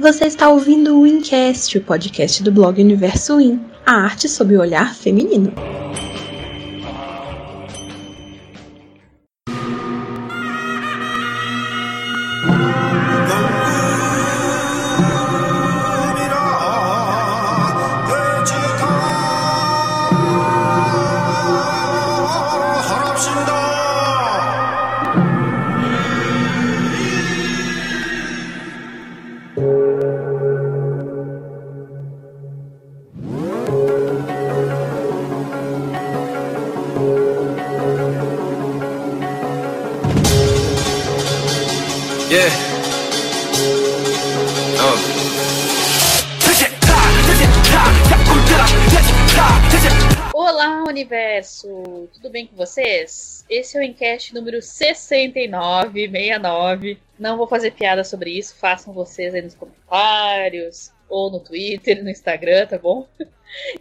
Você está ouvindo o Incast, o podcast do blog Universo In, a arte sob o olhar feminino. É o Encast número 6969. Não vou fazer piada sobre isso, façam vocês aí nos comentários, ou no Twitter, no Instagram, tá bom?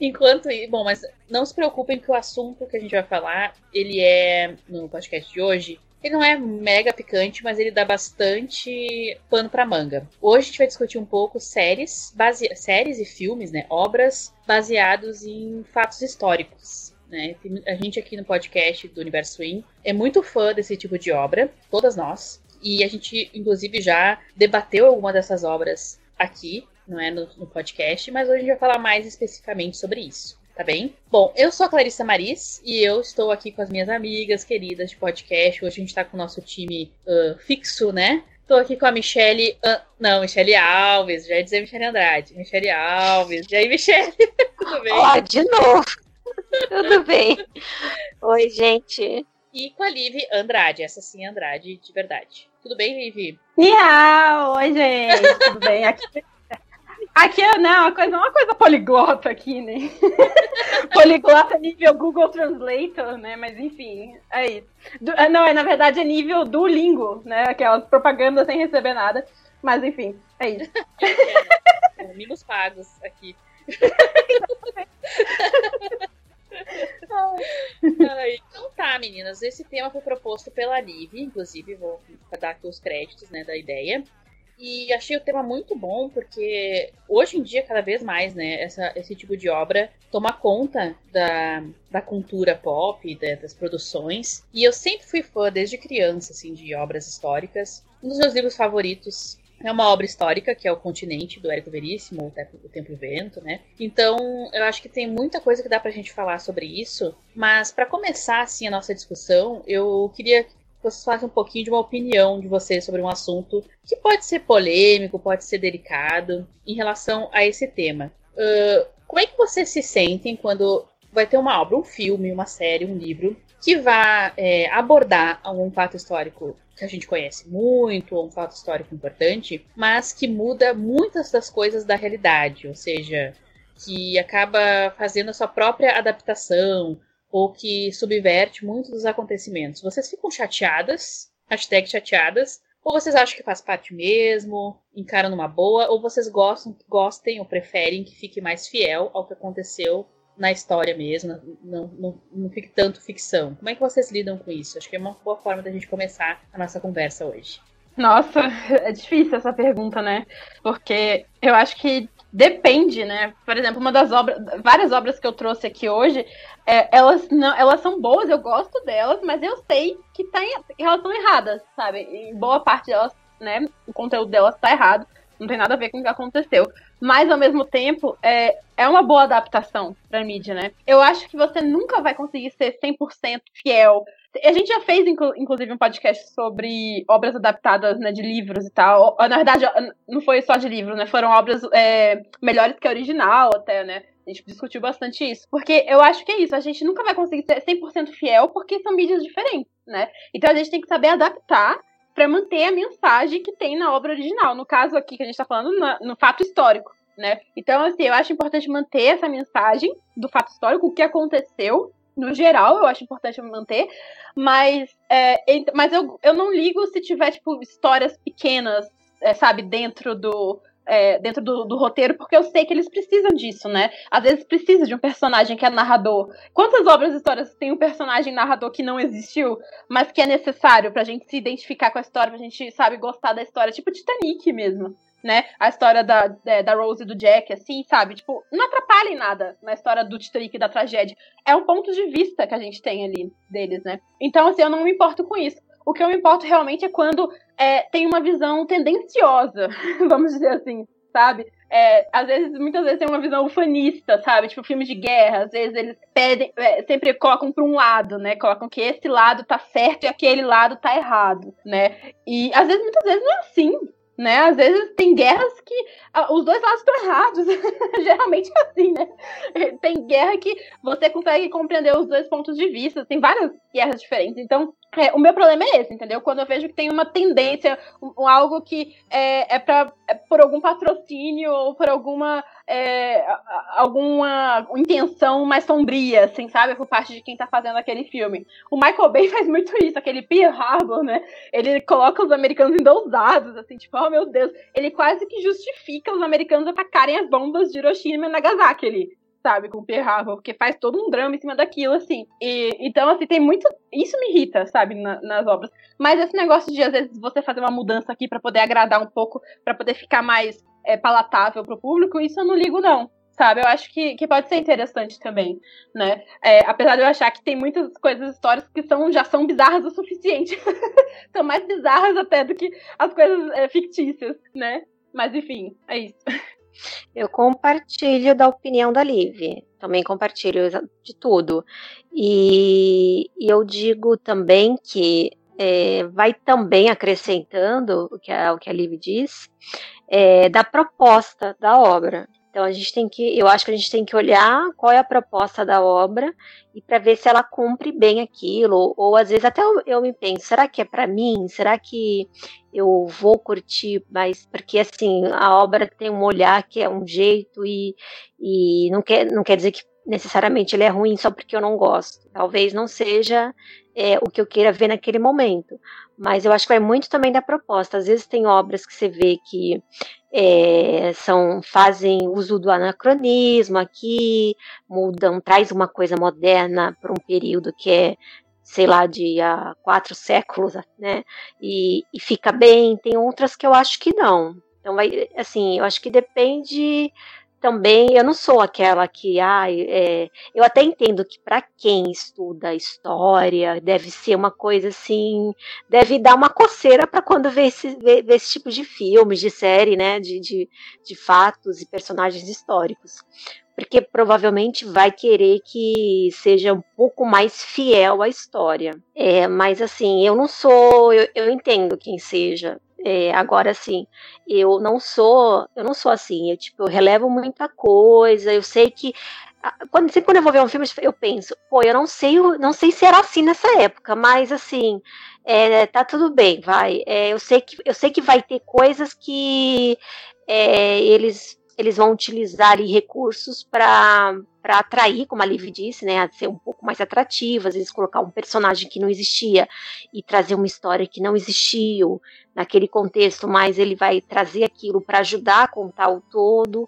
Enquanto bom, mas não se preocupem que o assunto que a gente vai falar, ele é no podcast de hoje, ele não é mega picante, mas ele dá bastante pano para manga. Hoje a gente vai discutir um pouco séries, base... séries e filmes, né, obras baseados em fatos históricos né? A gente aqui no podcast do Universo Swing é muito fã desse tipo de obra, todas nós. E a gente, inclusive, já debateu alguma dessas obras aqui, não é, no, no podcast, mas hoje a gente vai falar mais especificamente sobre isso tá bem? Bom, eu sou a Clarissa Maris e eu estou aqui com as minhas amigas queridas de podcast. Hoje a gente tá com o nosso time uh, fixo, né? Tô aqui com a Michelle. Uh, não, Michelle Alves, já ia dizer Michelle Andrade. Michelle Alves. E aí, Michelle? Tudo bem? Ó, de novo. Tudo bem. Oi, gente. E com a Liv Andrade, essa sim é Andrade de verdade. Tudo bem, Liv? Miau! Oi, gente. Tudo bem? Aqui, aqui é né, uma, coisa, uma coisa poliglota aqui, né? poliglota nível Google Translator, né? Mas enfim, é isso. Du, ah, não, é na verdade é nível do Lingo, né? Aquelas propagandas sem receber nada. Mas enfim, é isso. é, é, mimos pagos aqui. Então tá, meninas. Esse tema foi proposto pela Liv, inclusive, vou dar aqui os créditos né, da ideia. E achei o tema muito bom, porque hoje em dia, cada vez mais, né, essa, esse tipo de obra toma conta da, da cultura pop, da, das produções. E eu sempre fui fã, desde criança, assim, de obras históricas. Um dos meus livros favoritos é uma obra histórica, que é o Continente, do Érico Veríssimo, o Tempo e Vento, né? Então, eu acho que tem muita coisa que dá pra gente falar sobre isso. Mas, para começar, assim, a nossa discussão, eu queria que vocês falassem um pouquinho de uma opinião de vocês sobre um assunto que pode ser polêmico, pode ser delicado, em relação a esse tema. Uh, como é que vocês se sentem quando vai ter uma obra, um filme, uma série, um livro, que vá é, abordar algum fato histórico que a gente conhece muito, ou um fato histórico importante, mas que muda muitas das coisas da realidade, ou seja, que acaba fazendo a sua própria adaptação, ou que subverte muito dos acontecimentos. Vocês ficam chateadas, hashtag chateadas, ou vocês acham que faz parte mesmo, encaram numa boa, ou vocês gostam, gostem ou preferem que fique mais fiel ao que aconteceu na história mesmo, não, não, não fique tanto ficção. Como é que vocês lidam com isso? Acho que é uma boa forma da gente começar a nossa conversa hoje. Nossa, é difícil essa pergunta, né? Porque eu acho que depende, né? Por exemplo, uma das obras, várias obras que eu trouxe aqui hoje, é, elas não, elas são boas, eu gosto delas, mas eu sei que, tá em, que elas estão erradas, sabe? Em boa parte delas, né? O conteúdo delas tá errado, não tem nada a ver com o que aconteceu mas ao mesmo tempo é, é uma boa adaptação pra mídia, né? Eu acho que você nunca vai conseguir ser 100% fiel. A gente já fez, inclusive, um podcast sobre obras adaptadas né, de livros e tal. Na verdade, não foi só de livro, né? Foram obras é, melhores que a original, até, né? A gente discutiu bastante isso. Porque eu acho que é isso. A gente nunca vai conseguir ser 100% fiel porque são mídias diferentes, né? Então a gente tem que saber adaptar para manter a mensagem que tem na obra original. No caso aqui que a gente está falando, no, fato histórico, né? Então, assim, eu acho importante manter essa mensagem do fato histórico, o que aconteceu, no geral, eu acho importante manter, mas, é, mas eu, eu não ligo se tiver, tipo, histórias pequenas, é, sabe, dentro do, é, dentro do, do, roteiro, porque eu sei que eles precisam disso, né? Às vezes precisa de um personagem que é narrador. Quantas obras e histórias tem um personagem narrador que não existiu, mas que é necessário pra gente se identificar com a história, pra gente, sabe, gostar da história? Tipo Titanic mesmo. Né? A história da, é, da Rose e do Jack, assim, sabe? Tipo, não atrapalha em nada na história do Titanic e da tragédia. É um ponto de vista que a gente tem ali deles, né? Então, assim, eu não me importo com isso. O que eu me importo realmente é quando é, tem uma visão tendenciosa, vamos dizer assim, sabe? É, às vezes, muitas vezes tem uma visão ufanista, sabe? Tipo, filmes de guerra, às vezes eles pedem, é, sempre colocam para um lado, né? Colocam que esse lado tá certo e aquele lado tá errado, né? E às vezes, muitas vezes não é assim, né? Às vezes tem guerras que os dois lados estão errados. Geralmente é assim, né? Tem guerra que você consegue compreender os dois pontos de vista. Tem várias guerras diferentes. Então, é, o meu problema é esse, entendeu? Quando eu vejo que tem uma tendência, um, algo que é, é, pra, é por algum patrocínio ou por alguma é, alguma intenção mais sombria, assim, sabe? Por parte de quem tá fazendo aquele filme. O Michael Bay faz muito isso, aquele Pearl Harbor, né? Ele coloca os americanos endousados, assim, tipo, oh meu Deus. Ele quase que justifica os americanos atacarem as bombas de Hiroshima e Nagasaki ali sabe, com o Harbor, porque faz todo um drama em cima daquilo, assim. E, então, assim, tem muito. Isso me irrita, sabe, na, nas obras. Mas esse negócio de, às vezes, você fazer uma mudança aqui para poder agradar um pouco, para poder ficar mais é, palatável pro público, isso eu não ligo, não. Sabe, eu acho que, que pode ser interessante também, né? É, apesar de eu achar que tem muitas coisas históricas que são, já são bizarras o suficiente. são mais bizarras até do que as coisas é, fictícias, né? Mas enfim, é isso. Eu compartilho da opinião da Liv. Também compartilho de tudo. E, e eu digo também que é, vai também acrescentando o que a, o que a Liv diz, é, da proposta da obra. Então a gente tem que, eu acho que a gente tem que olhar qual é a proposta da obra e para ver se ela cumpre bem aquilo, ou, ou às vezes até eu, eu, me penso, será que é para mim? Será que eu vou curtir? Mas porque assim a obra tem um olhar que é um jeito e, e não quer não quer dizer que necessariamente ele é ruim só porque eu não gosto. Talvez não seja é, o que eu queira ver naquele momento. Mas eu acho que vai muito também da proposta. Às vezes tem obras que você vê que é, são fazem uso do anacronismo aqui, mudam, traz uma coisa moderna para um período que é sei lá, de há quatro séculos, né? E, e, fica bem. Tem outras que eu acho que não. Então, vai, assim, eu acho que depende também eu não sou aquela que, ah, é, eu até entendo que para quem estuda história deve ser uma coisa assim, deve dar uma coceira para quando vê esse, vê, vê esse tipo de filmes, de série, né, de, de, de fatos e personagens históricos porque provavelmente vai querer que seja um pouco mais fiel à história. É, mas assim, eu não sou, eu, eu entendo quem seja. É, agora sim, eu não sou, eu não sou assim, eu tipo, eu relevo muita coisa, eu sei que quando, sempre quando eu vou ver um filme, eu penso, pô, eu não sei, não sei se era assim nessa época, mas assim, é, tá tudo bem, vai. É, eu sei que eu sei que vai ter coisas que é, eles eles vão utilizar ali, recursos para atrair, como a Liv disse, né, a ser um pouco mais atrativa, às vezes colocar um personagem que não existia e trazer uma história que não existiu. Naquele contexto, mas ele vai trazer aquilo para ajudar a contar o todo,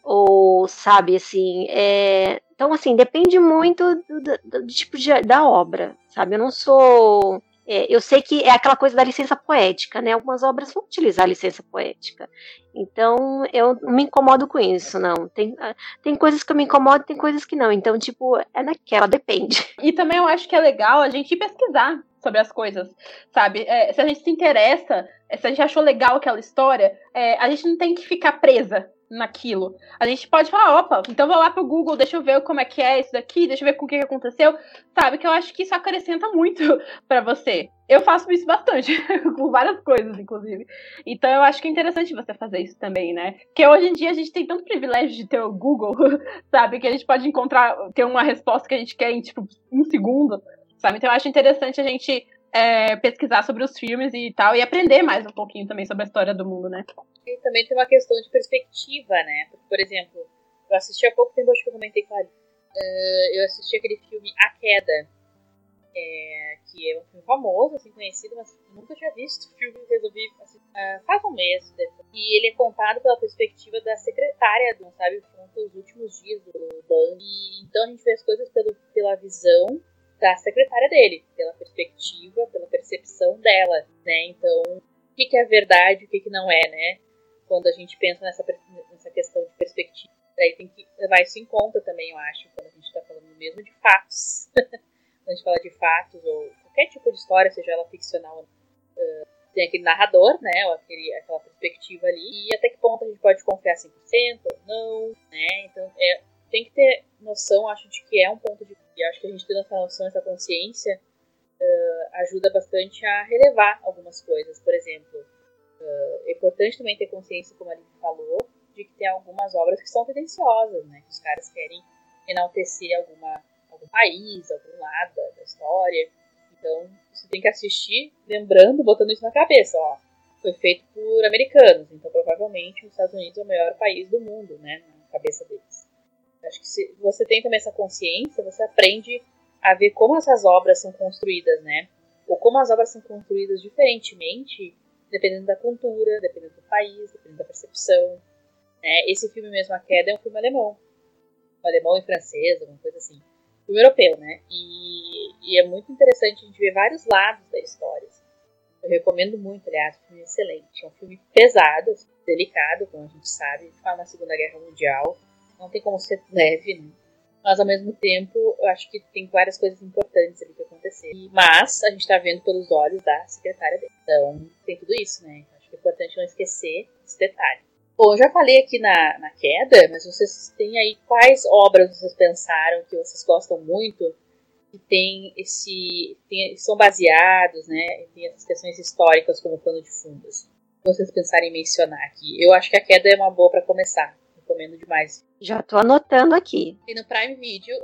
ou sabe, assim, é... então assim, depende muito do, do, do tipo de, da obra, sabe, eu não sou é, eu sei que é aquela coisa da licença poética, né? Algumas obras vão utilizar a licença poética. Então, eu não me incomodo com isso, não. Tem, ah, tem coisas que eu me incomodo, tem coisas que não. Então, tipo, é naquela, depende. E também eu acho que é legal a gente pesquisar sobre as coisas, sabe? É, se a gente se interessa, se a gente achou legal aquela história, é, a gente não tem que ficar presa naquilo. A gente pode falar, opa, então vou lá pro Google, deixa eu ver como é que é isso daqui, deixa eu ver com o que aconteceu. Sabe, que eu acho que isso acrescenta muito para você. Eu faço isso bastante, com várias coisas, inclusive. Então eu acho que é interessante você fazer isso também, né? Porque hoje em dia a gente tem tanto privilégio de ter o Google, sabe? Que a gente pode encontrar, ter uma resposta que a gente quer em, tipo, um segundo, sabe? Então eu acho interessante a gente é, pesquisar sobre os filmes e tal, e aprender mais um pouquinho também sobre a história do mundo, né? Também tem uma questão de perspectiva, né? Porque, por exemplo, eu assisti há pouco tempo, acho que eu comentei com a uh, eu assisti aquele filme A Queda, é, que é um filme famoso, assim, conhecido, mas nunca tinha visto o filme resolvi assistir uh, faz um mês. E ele é contado pela perspectiva da secretária, do, sabe, conta os últimos dias do banco. E, então a gente vê as coisas pelo, pela visão da secretária dele, pela perspectiva, pela percepção dela, né? Então, o que, que é verdade, o que, que não é, né? Quando a gente pensa nessa, nessa questão de perspectiva. Daí tem que levar isso em conta também, eu acho, quando a gente está falando mesmo de fatos. quando a gente fala de fatos ou qualquer tipo de história, seja ela ficcional, uh, tem aquele narrador, né, ou aquele, aquela perspectiva ali, e até que ponto a gente pode confiar 100% ou não, né, então é, tem que ter noção, acho, de que é um ponto de... E acho que a gente tendo essa noção, essa consciência, uh, ajuda bastante a relevar algumas coisas, por exemplo, uh, é importante também ter consciência, como a Aline falou, de que tem algumas obras que são tendenciosas, né? Que os caras querem enaltecer alguma, algum país, algum lado da, da história. Então, você tem que assistir lembrando, botando isso na cabeça, ó. Foi feito por americanos, então provavelmente os Estados Unidos é o maior país do mundo, né? Na cabeça deles. Acho que se você tem também essa consciência, você aprende a ver como essas obras são construídas, né? Ou como as obras são construídas diferentemente, dependendo da cultura, dependendo do país, dependendo da percepção. Né? Esse filme mesmo, A Queda, é um filme alemão. Um alemão e francês, alguma coisa assim. Filme europeu, né? E, e, é muito interessante a gente ver vários lados da história. Assim. Eu recomendo muito, aliás, um filme excelente. É um filme pesado, delicado, como a gente sabe. Fala na Segunda Guerra Mundial. Não tem como ser leve, né? Mas ao mesmo tempo, eu acho que tem várias coisas importantes ali que acontecer. Mas a gente tá vendo pelos olhos da secretária dele. Então, tem tudo isso, né? Acho que é importante não esquecer esse detalhe. Bom, eu já falei aqui na, na queda, mas vocês têm aí quais obras vocês pensaram que vocês gostam muito que tem esse tem, são baseados, né? Tem essas questões históricas como pano de fundo. Assim. Vocês pensarem em mencionar aqui. Eu acho que a queda é uma boa para começar. Recomendo demais. Já tô anotando aqui. E no Prime Video,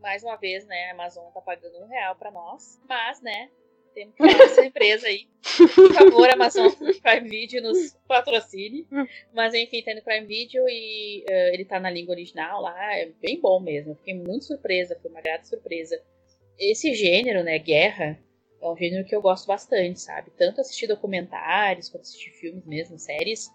mais uma vez, né? A Amazon tá pagando um real para nós, mas, né? Temos que essa empresa aí. Por favor, Amazon Prime Video nos patrocine. Mas enfim, tá no Prime Video e uh, ele tá na língua original lá. É bem bom mesmo. Fiquei muito surpresa, foi uma grata surpresa. Esse gênero, né, guerra, é um gênero que eu gosto bastante, sabe? Tanto assistir documentários, quanto assistir filmes mesmo, séries.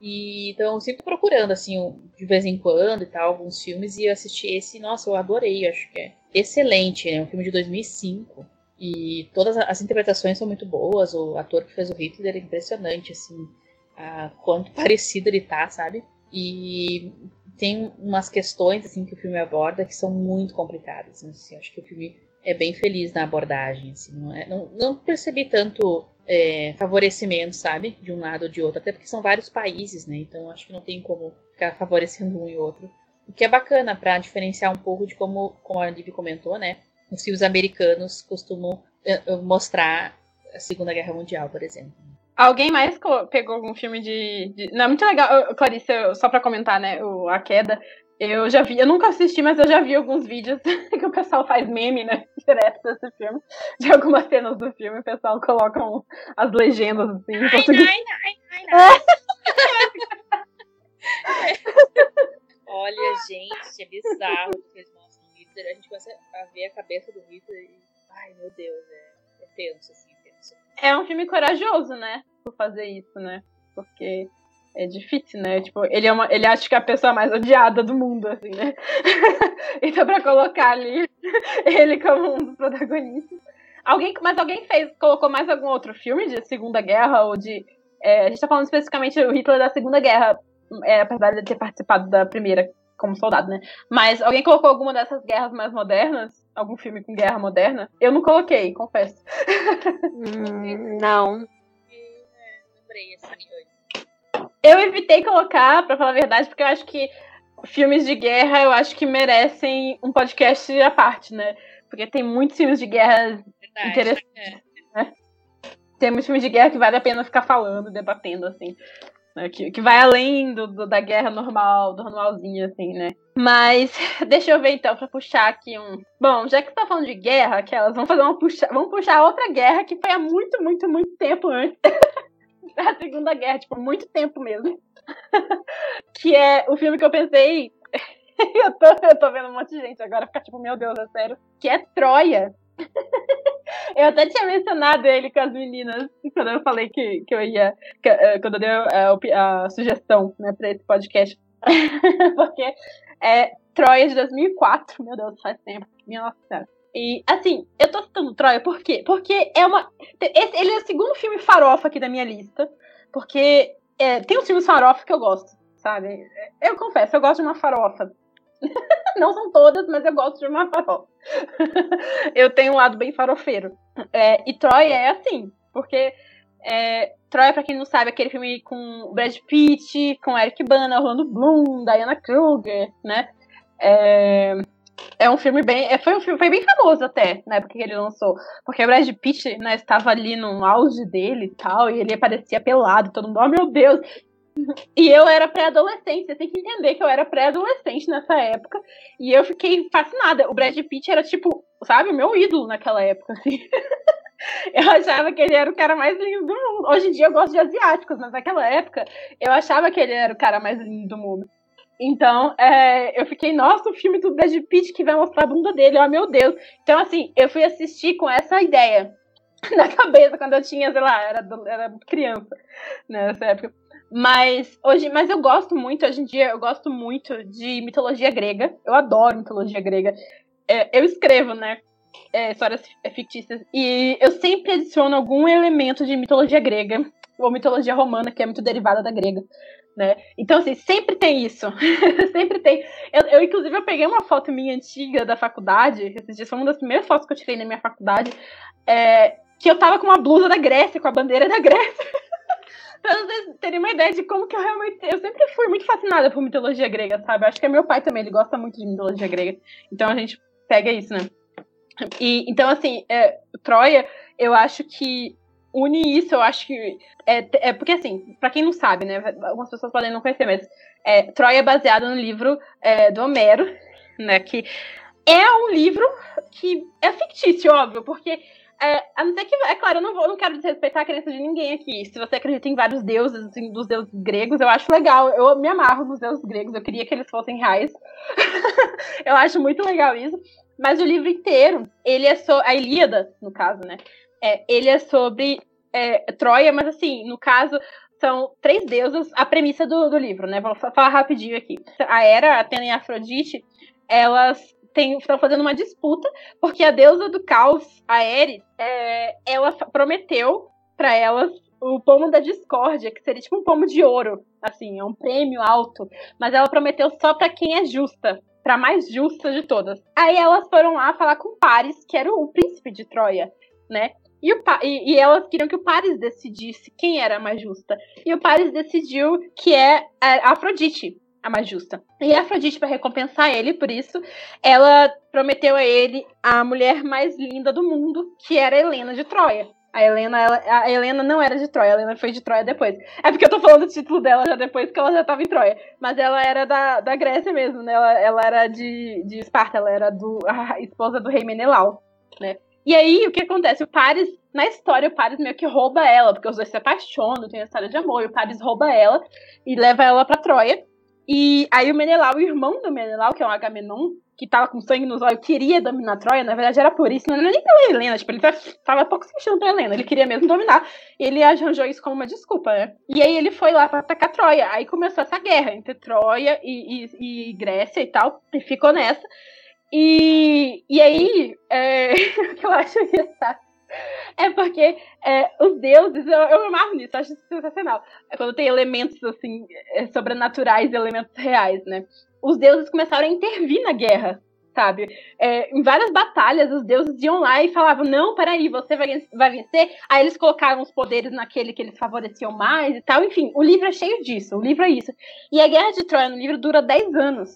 E então sempre procurando, assim, de vez em quando e tal, alguns filmes, e eu assisti esse, nossa, eu adorei, acho que é excelente, é um filme de 2005. E todas as interpretações são muito boas. O ator que fez o Hitler é impressionante, assim, a quanto parecido ele tá, sabe? E tem umas questões assim que o filme aborda que são muito complicadas. Assim, acho que o filme é bem feliz na abordagem. Assim, não, é, não, não percebi tanto é, favorecimento, sabe, de um lado ou de outro, até porque são vários países, né? Então acho que não tem como ficar favorecendo um e outro. O que é bacana para diferenciar um pouco de como, como a Liv comentou, né? os filmes americanos costumam eh, eh, mostrar a Segunda Guerra Mundial, por exemplo. Alguém mais pegou algum filme de. de... Não, é muito legal. Clarice, só pra comentar, né? O, a queda. Eu já vi, eu nunca assisti, mas eu já vi alguns vídeos que o pessoal faz meme, né? Direto desse filme. De algumas cenas do filme, o pessoal coloca um, as legendas assim. Ai, ai, ai, ai, Olha, gente, é bizarro Hitler, a gente começa a ver a cabeça do Hitler e. Ai, meu Deus, é, é tenso, assim, é tenso. É um filme corajoso, né? Por fazer isso, né? Porque é difícil, né? Tipo, ele, é uma, ele acha que é a pessoa mais odiada do mundo, assim, né? então, pra colocar ali ele como um dos protagonistas. Alguém, mas alguém fez, colocou mais algum outro filme de Segunda Guerra ou de. É, a gente tá falando especificamente do Hitler da Segunda Guerra, é, apesar de ele ter participado da primeira como soldado, né? Mas alguém colocou alguma dessas guerras mais modernas? Algum filme com guerra moderna? Eu não coloquei, confesso. Hum, não. Eu evitei colocar, pra falar a verdade, porque eu acho que filmes de guerra eu acho que merecem um podcast à parte, né? Porque tem muitos filmes de guerra verdade, interessantes. É. Né? Tem muitos filmes de guerra que vale a pena ficar falando, debatendo, assim né? Que, que vai além do, do, da guerra normal, do normalzinho, assim, né? Mas deixa eu ver então, pra puxar aqui um. Bom, já que você tá falando de guerra, aquelas, vamos fazer uma puxa... vamos puxar outra guerra que foi há muito, muito, muito tempo antes da Segunda Guerra, tipo, muito tempo mesmo. que é o filme que eu pensei. eu, tô, eu tô vendo um monte de gente agora ficar tipo, meu Deus, é sério. Que é Troia. Eu até tinha mencionado ele com as meninas quando eu falei que, que eu ia. Que, uh, quando eu dei a, a, sugestão né, pra esse podcast. Porque é Troia de 2004. Meu Deus, faz tempo. Minha nossa senhora. E, assim, eu tô citando Troia por quê? Porque é uma. Esse, ele é o segundo filme farofa aqui da minha lista. Porque é, tem uns filmes farofa que eu gosto, sabe? Eu confesso, eu gosto de uma farofa. Não são todas, mas eu gosto de uma farofa. eu tenho um lado bem farofeiro. É, e Troia é assim, porque é, Troia, pra quem não sabe, é aquele filme com Brad Pitt, com Eric Bana, Orlando Bloom, Diana Kruger, né? É, é um filme bem. É, foi um filme foi bem famoso até, na época que ele lançou. Porque o Brad Pitt, né, estava ali no auge dele e tal, e ele aparecia pelado, todo mundo, oh meu Deus! E eu era pré-adolescente, você tem que entender que eu era pré-adolescente nessa época, e eu fiquei fascinada. O Brad Pitt era tipo, sabe, o meu ídolo naquela época, assim. Eu achava que ele era o cara mais lindo do mundo. Hoje em dia eu gosto de asiáticos, mas naquela época eu achava que ele era o cara mais lindo do mundo. Então, é, eu fiquei, nossa, o filme do Brad Pitt que vai mostrar a bunda dele, oh meu Deus. Então, assim, eu fui assistir com essa ideia na cabeça quando eu tinha, sei lá, era, era criança né, nessa época. Mas hoje, mas eu gosto muito, hoje em dia, eu gosto muito de mitologia grega. Eu adoro mitologia grega. É, eu escrevo, né? É, histórias fictícias. E eu sempre adiciono algum elemento de mitologia grega, ou mitologia romana, que é muito derivada da grega. Né? Então, assim, sempre tem isso. sempre tem. Eu, eu, inclusive, eu peguei uma foto minha antiga da faculdade. Esses dias foi uma das primeiras fotos que eu tirei na minha faculdade. É, que eu tava com uma blusa da Grécia, com a bandeira da Grécia. pra vocês terem uma ideia de como que eu realmente. Eu sempre fui muito fascinada por mitologia grega, sabe? Acho que é meu pai também, ele gosta muito de mitologia grega. Então a gente pega isso, né? E, então, assim, é, Troia, eu acho que une isso, eu acho que. É, é porque, assim, para quem não sabe, né? Algumas pessoas podem não conhecer, mas é, Troia é baseado no livro é, do Homero, né? Que é um livro que é fictício, óbvio, porque. É, a não ser que, é claro, eu não, vou, não quero desrespeitar a crença de ninguém aqui. Se você acredita em vários deuses, assim, dos deuses gregos, eu acho legal. Eu me amarro nos deuses gregos, eu queria que eles fossem reais. eu acho muito legal isso. Mas o livro inteiro, ele é só. A Ilíada, no caso, né? É, ele é sobre é, Troia, mas assim, no caso, são três deusas, a premissa do, do livro, né? Vou falar rapidinho aqui. A Hera, Atena e Afrodite, elas estão fazendo uma disputa, porque a deusa do caos, a Eris, é, ela prometeu para elas o pomo da discórdia, que seria tipo um pomo de ouro, assim, é um prêmio alto, mas ela prometeu só para quem é justa, para mais justa de todas. Aí elas foram lá falar com Paris, que era o príncipe de Troia, né? E, o, e, e, elas queriam que o Paris decidisse quem era a mais justa. E o Paris decidiu que é a Afrodite a mais justa. E a Afrodite, para recompensar ele por isso, ela prometeu a ele a mulher mais linda do mundo, que era Helena de Troia. A Helena, ela, a Helena não era de Troia, a Helena foi de Troia depois. É porque eu tô falando o título dela já depois que ela já tava em Troia. Mas ela era da, da Grécia mesmo, né? Ela, ela era de, de Esparta, ela era do, a esposa do rei Menelau, né? E aí, o que acontece? O Paris, na história, o Paris meio que rouba ela, porque os dois se apaixonam, tem a história de amor, e o Paris rouba ela e leva ela pra Troia. E aí o Menelau, o irmão do Menelau, que é um Agamenon, que tava com sangue nos olhos, queria dominar Troia, na verdade era por isso, não era nem pela Helena, tipo, ele tava pouco se mexendo pra Helena, ele queria mesmo dominar, e ele arranjou isso como uma desculpa, né? E aí ele foi lá pra atacar Troia, aí começou essa guerra entre Troia e, e, e Grécia e tal, e ficou nessa. E, e aí, é, o que eu acho engraçado é porque é, os deuses, eu, eu amarro nisso, eu acho sensacional. É quando tem elementos assim, é, sobrenaturais e elementos reais, né? Os deuses começaram a intervir na guerra, sabe? É, em várias batalhas, os deuses iam lá e falavam: Não, peraí, você vai, vai vencer. Aí eles colocaram os poderes naquele que eles favoreciam mais e tal. Enfim, o livro é cheio disso, o livro é isso. E a Guerra de Troia no livro dura 10 anos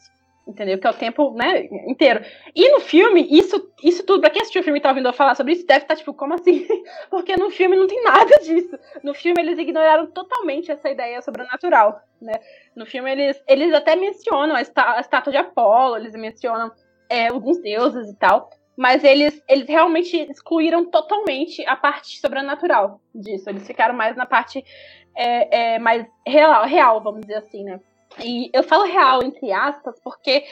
entendeu? Que é o tempo, né, inteiro. E no filme, isso, isso tudo, pra quem assistiu o filme e tá ouvindo eu falar sobre isso, deve estar tá, tipo, como assim? Porque no filme não tem nada disso. No filme eles ignoraram totalmente essa ideia sobrenatural, né? No filme eles, eles até mencionam a, está, a estátua de Apolo, eles mencionam é, alguns deuses e tal, mas eles, eles realmente excluíram totalmente a parte sobrenatural disso. Eles ficaram mais na parte é, é, mais real, real, vamos dizer assim, né? E eu falo real, entre aspas, porque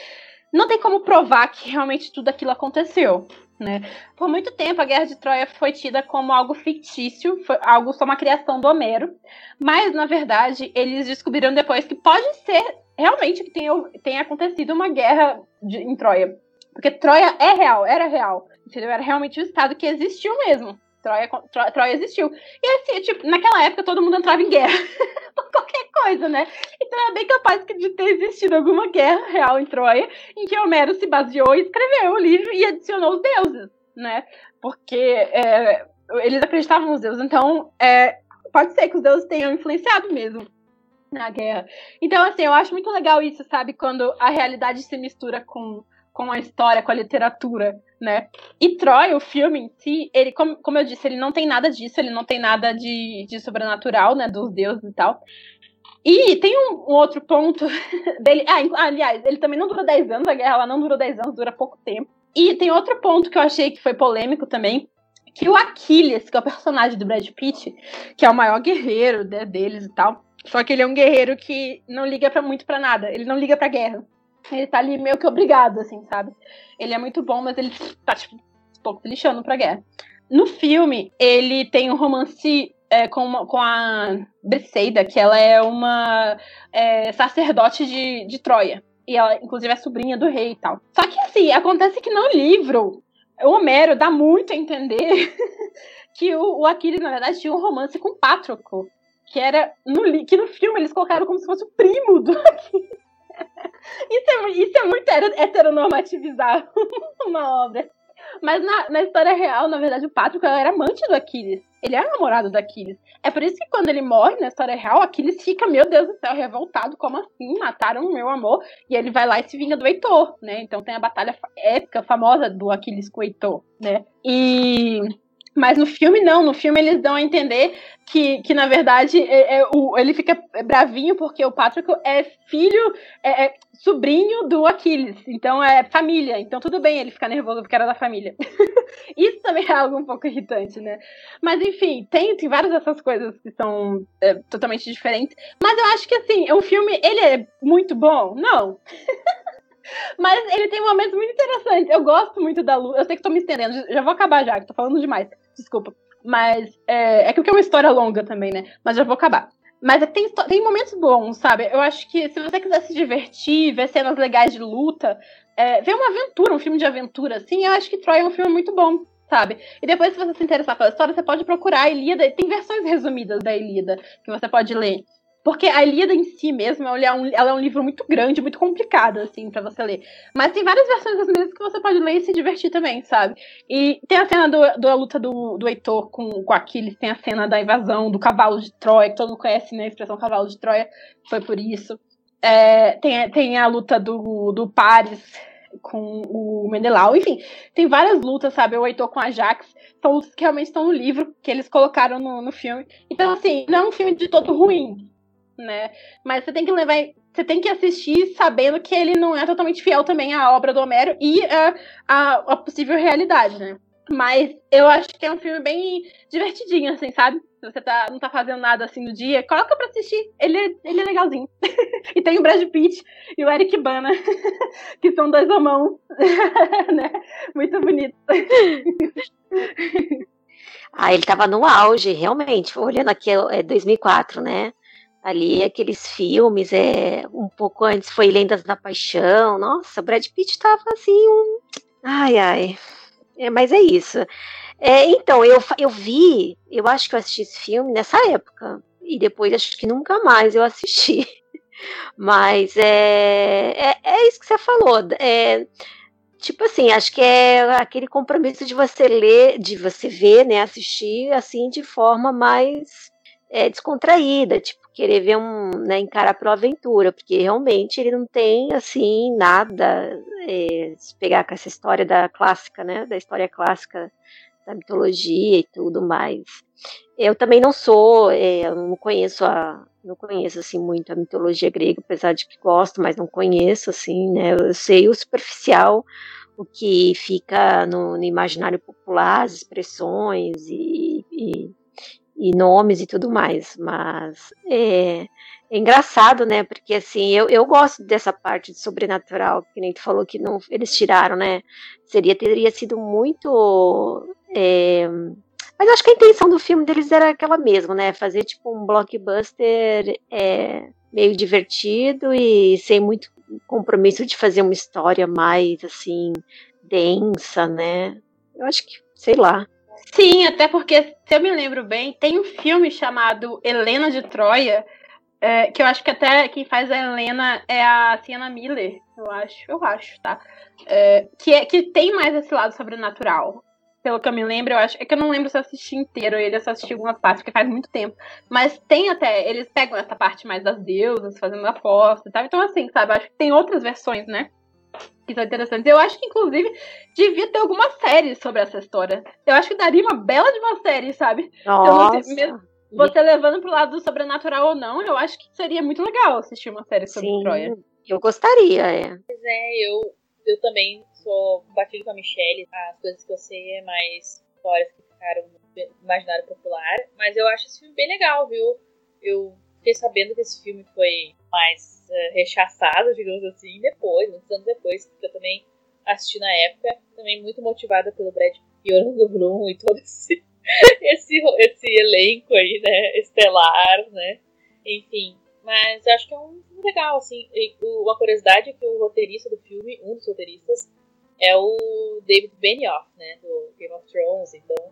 não tem como provar que realmente tudo aquilo aconteceu. Né? Por muito tempo, a Guerra de Troia foi tida como algo fictício, algo só uma criação do Homero, mas na verdade eles descobriram depois que pode ser realmente que tenha, tenha acontecido uma guerra de, em Troia. Porque Troia é real, era real, entendeu? Era realmente um estado que existiu mesmo. Troia, Troia, existiu. E assim, tipo, naquela época todo mundo entrava em guerra por qualquer coisa, né? Então é bem capaz de ter existido alguma guerra real em Troia, em que Homero se baseou e escreveu o livro e adicionou os deuses, né? Porque é, eles acreditavam nos deuses. Então, é, pode ser que os deuses tenham influenciado mesmo na guerra. Então, assim, eu acho muito legal isso, sabe? Quando a realidade se mistura com, com a história, com a literatura, né? E Troy, o filme em si, ele, como, como eu disse, ele não tem nada disso, ele não tem nada de, de sobrenatural, né? Dos deuses e tal. E tem um, um outro ponto dele. Ah, aliás, ele também não dura 10 anos, a guerra lá não durou 10 anos, dura pouco tempo. E tem outro ponto que eu achei que foi polêmico também, que o Aquiles, que é o personagem do Brad Pitt, que é o maior guerreiro né, deles e tal, só que ele é um guerreiro que não liga para muito para nada. Ele não liga pra guerra. Ele tá ali meio que obrigado, assim, sabe? Ele é muito bom, mas ele tá, tipo, um pouco se lixando pra guerra. No filme, ele tem um romance é, com, uma, com a Briseida, que ela é uma é, sacerdote de, de Troia. E ela, inclusive, é sobrinha do rei e tal. Só que, assim, acontece que no livro, o Homero dá muito a entender que o, o Aquiles, na verdade, tinha um romance com Pátroco que era no, que no filme eles colocaram como se fosse o primo do isso, é, isso é muito heteronormativizar uma obra. Mas na, na, história real, na verdade, o Pátrico era amante do Aquiles. Ele era namorado do Aquiles. É por isso que quando ele morre na história real, Aquiles fica, meu Deus do céu, revoltado. Como assim? Mataram o meu amor. E ele vai lá e se vinga do Heitor, né? Então tem a batalha épica, famosa do Aquiles com o Heitor, né? E mas no filme, não. No filme, eles dão a entender que, que na verdade, é, é, o, ele fica bravinho porque o Patrick é filho, é, é, sobrinho do Aquiles. Então, é família. Então, tudo bem ele ficar nervoso porque era da família. Isso também é algo um pouco irritante, né? Mas, enfim, tem, tem várias dessas coisas que são é, totalmente diferentes. Mas eu acho que, assim, o filme, ele é muito bom? Não. Mas ele tem momentos muito interessantes. Eu gosto muito da luta. Eu sei que tô me estendendo, já vou acabar já, que tô falando demais. Desculpa. Mas é, é que é uma história longa também, né? Mas já vou acabar. Mas é tem, tem momentos bons, sabe? Eu acho que se você quiser se divertir, ver cenas legais de luta, é, ver uma aventura, um filme de aventura, assim, eu acho que Troy é um filme muito bom, sabe? E depois, se você se interessar pela história, você pode procurar a Ilíada. Tem versões resumidas da Ilíada que você pode ler. Porque a Ilíada em si mesmo, ela é, um, ela é um livro muito grande, muito complicado, assim, para você ler. Mas tem várias versões das mesmas que você pode ler e se divertir também, sabe? E tem a cena do, da luta do, do Heitor com, com Aquiles, tem a cena da invasão do cavalo de Troia, que todo mundo conhece, né? A expressão cavalo de Troia, foi por isso. É, tem, tem a luta do, do Paris com o Mendelau, enfim, tem várias lutas, sabe? O Heitor com a Jax, são lutas que realmente estão no livro, que eles colocaram no, no filme. Então, assim, não é um filme de todo ruim, né? Mas você tem que levar. Você tem que assistir sabendo que ele não é totalmente fiel também à obra do Homero e à, à, à possível realidade, né? Mas eu acho que é um filme bem divertidinho, assim, sabe? Se você tá, não tá fazendo nada assim no dia, coloca pra assistir. Ele, é, ele é legalzinho. e tem o Brad Pitt e o Eric Bana, que são dois homão, né? Muito bonitos. ah, ele tava no auge, realmente. Olhando aqui, é 2004, né? Ali aqueles filmes, é um pouco antes foi Lendas da Paixão. Nossa, Brad Pitt tava assim um, ai ai. É, mas é isso. É, então eu eu vi, eu acho que eu assisti esse filme nessa época e depois acho que nunca mais eu assisti. Mas é, é, é isso que você falou. É, tipo assim, acho que é aquele compromisso de você ler, de você ver, né, assistir assim de forma mais é, descontraída, tipo querer ver um, né, encarar pela aventura, porque realmente ele não tem assim nada é, se pegar com essa história da clássica, né, da história clássica da mitologia e tudo mais. Eu também não sou, é, não conheço a, não conheço assim muito a mitologia grega, apesar de que gosto, mas não conheço assim, né? Eu sei o superficial, o que fica no, no imaginário popular, as expressões e, e e nomes e tudo mais. Mas é, é, engraçado, né? Porque assim, eu, eu gosto dessa parte de sobrenatural, que nem tu falou que não, eles tiraram, né? Seria, teria sido muito. É, mas acho que a intenção do filme deles era aquela mesma, né? Fazer tipo um blockbuster é, meio divertido e sem muito compromisso de fazer uma história mais assim densa, né? Eu acho que, sei lá. Sim, até porque, se eu me lembro bem, tem um filme chamado Helena de Troia, é, que eu acho que até quem faz a Helena é a Sienna Miller, eu acho, eu acho, tá? É, que, é, que tem mais esse lado sobrenatural. Pelo que eu me lembro, eu acho. É que eu não lembro se eu assisti inteiro ele, eu só assisti algumas partes, porque faz muito tempo. Mas tem até. Eles pegam essa parte mais das deusas, fazendo aposta e tal. Então, assim, sabe? Eu acho que tem outras versões, né? Que são interessantes. Eu acho que, inclusive, devia ter alguma série sobre essa história. Eu acho que daria uma bela de uma série, sabe? Nossa. Então, mesmo, você levando pro lado do sobrenatural ou não, eu acho que seria muito legal assistir uma série sobre Sim, Troia. eu gostaria, é. Pois é, eu, eu também sou compartilho com a Michelle. As coisas que eu sei é mais histórias que ficaram no imaginário popular. Mas eu acho esse filme bem legal, viu? Eu fiquei sabendo que esse filme foi mais uh, digamos assim, depois, muitos anos depois, porque eu também assisti na época, também muito motivada pelo Brad Pitt, Orlando Bloom e todo esse, esse, esse elenco aí, né, estelar, né, enfim. Mas eu acho que é um legal, assim, e uma curiosidade é que o roteirista do filme, um dos roteiristas, é o David Benioff, né, do Game of Thrones, então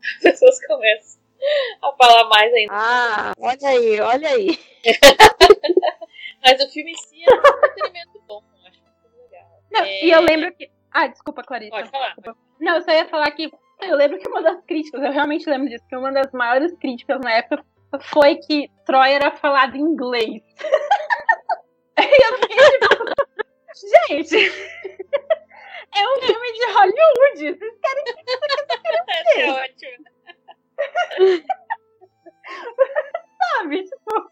as pessoas começam a falar mais ainda. Ah, olha aí, olha aí. Mas o filme em si é um entretenimento bom, acho muito legal. Não, É, E eu lembro que. Ah, desculpa, Clarissa. Pode falar. Desculpa. Não, eu só ia falar que. Eu lembro que uma das críticas, eu realmente lembro disso, que uma das maiores críticas na época foi que Troia era falado em inglês. E eu fiquei tipo, gente, é um filme de Hollywood. Vocês querem Essa é ótimo. sabe? Tipo,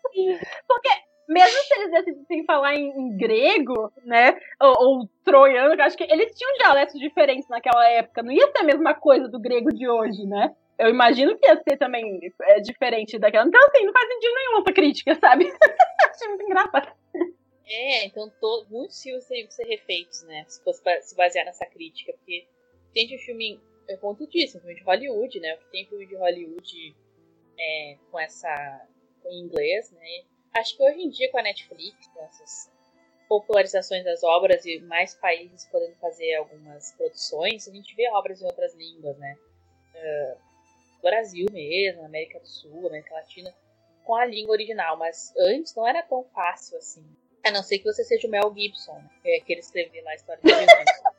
porque mesmo se eles decidissem falar em, em grego, né? Ou, ou troiano, que acho que eles tinham dialetos diferentes naquela época. Não ia ser a mesma coisa do grego de hoje, né? Eu imagino que ia ser também é, diferente daquela. Então, assim, não faz sentido nenhum essa crítica, sabe? Achei muito engraçado. É, então to, muitos filmes teriam que ser refeitos, né? Se fosse se basear nessa crítica, porque tem de filme, é como tu disse, um filme de Hollywood, né? O que tem filme de Hollywood é, com essa. com inglês, né? Acho que hoje em dia com a Netflix, com essas popularizações das obras e mais países podendo fazer algumas produções, a gente vê obras em outras línguas, né? Ah, Brasil mesmo, América do Sul, América Latina, com a língua original, mas antes não era tão fácil assim. A não ser que você seja o Mel Gibson, né? que é que ele escreveu lá a história de Jesus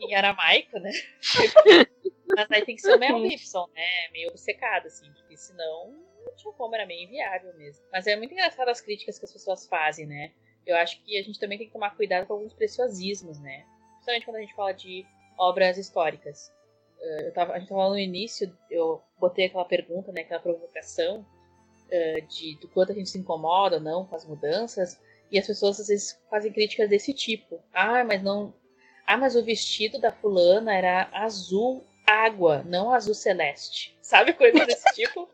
em aramaico, né? Mas aí tem que ser o Mel Gibson, né? Meio obcecado, assim, porque senão não tinha como, era meio inviável mesmo. Mas é muito engraçado as críticas que as pessoas fazem, né? Eu acho que a gente também tem que tomar cuidado com alguns preciosismos, né? Principalmente quando a gente fala de obras históricas. Eh, Eu tava, a gente tava no início, eu botei aquela pergunta, né? Aquela provocação eh, de do quanto a gente se incomoda ou não com as mudanças. E as pessoas às vezes fazem críticas desse tipo. Ah, mas não. Ah, mas o vestido da fulana era azul água, não azul celeste. Sabe coisa desse tipo?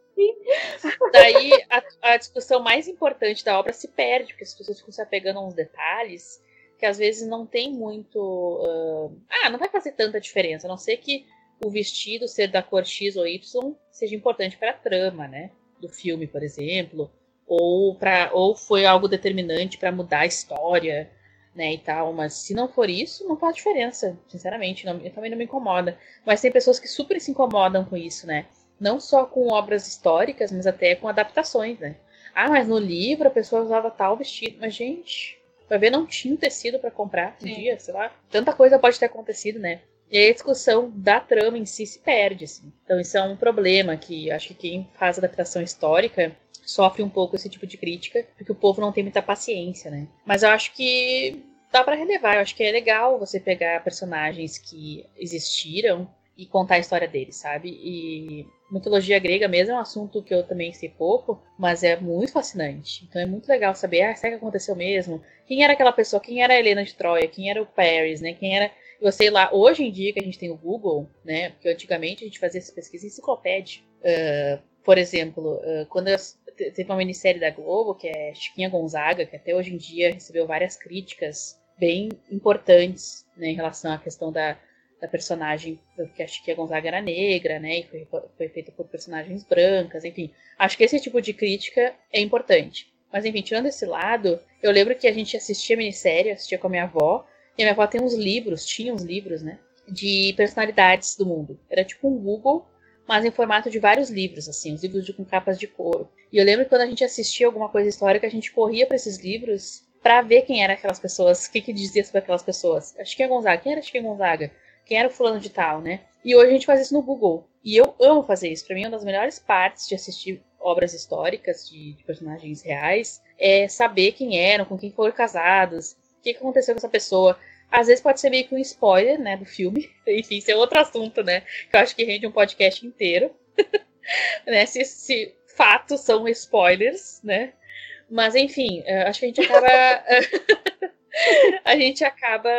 Daí a, a discussão mais importante da obra se perde, porque as pessoas ficam se apegando a uns detalhes que às vezes não tem muito. ah, não vai fazer tanta diferença, a não ser que o vestido ser da cor X ou Y seja importante para a trama, né? Do filme, por exemplo ou para ou foi algo determinante para mudar a história, né, e tal, mas se não for isso, não faz diferença, sinceramente, não, eu também não me incomoda. Mas tem pessoas que super se incomodam com isso, né? Não só com obras históricas, mas até com adaptações, né? Ah, mas no livro a pessoa usava tal vestido, mas gente, vai ver não tinha um tecido para comprar um dia, sei lá. Tanta coisa pode ter acontecido, né? E a discussão da trama em si se perde, assim. Então isso é um problema que acho que quem faz adaptação histórica sofre um pouco esse tipo de crítica, porque o povo não tem muita paciência, né? Mas eu acho que dá pra relevar, eu acho que é legal você pegar personagens que existiram e contar a história deles, sabe? E mitologia grega mesmo é um assunto que eu também sei pouco, mas é muito fascinante. Então é muito legal saber, ah, será que aconteceu mesmo? Quem era aquela pessoa? Quem era a Helena de Troia? Quem era o Paris, né? Quem era eu sei lá, hoje em dia que a gente tem o Google, né? Porque antigamente a gente fazia essa pesquisa em enciclopédia. Uh, por exemplo, uh, quando eu, teve uma minissérie da Globo, que é Chiquinha Gonzaga, que até hoje em dia recebeu várias críticas bem importantes né, em relação à questão da, da personagem, porque a Chiquinha Gonzaga era negra, né? E foi, foi feita por personagens brancas, enfim. Acho que esse tipo de crítica é importante. Mas enfim, tirando esse lado, eu lembro que a gente assistia minissérie, assistia com a minha avó, e a minha avó tem uns livros, tinha uns livros, né? De personalidades do mundo. Era tipo um Google, mas em formato de vários livros, assim, os livros de, com capas de couro. E eu lembro que quando a gente assistia alguma coisa histórica, a gente corria para esses livros para ver quem eram aquelas pessoas, o que, que dizia sobre aquelas pessoas. A Chiquinha Gonzaga, quem era a Chiquinha Gonzaga? Quem era o fulano de tal, né? E hoje a gente faz isso no Google. E eu amo fazer isso. Para mim, é uma das melhores partes de assistir obras históricas de, de personagens reais é saber quem eram, com quem foram casados, que, aconteceu com essa pessoa. Às vezes pode ser meio que um spoiler, né, do filme. Enfim, isso é outro assunto, né? Que eu acho que rende um podcast inteiro. né, se, se fatos são spoilers, né? Mas enfim, eh, acho que a gente acaba. a gente acaba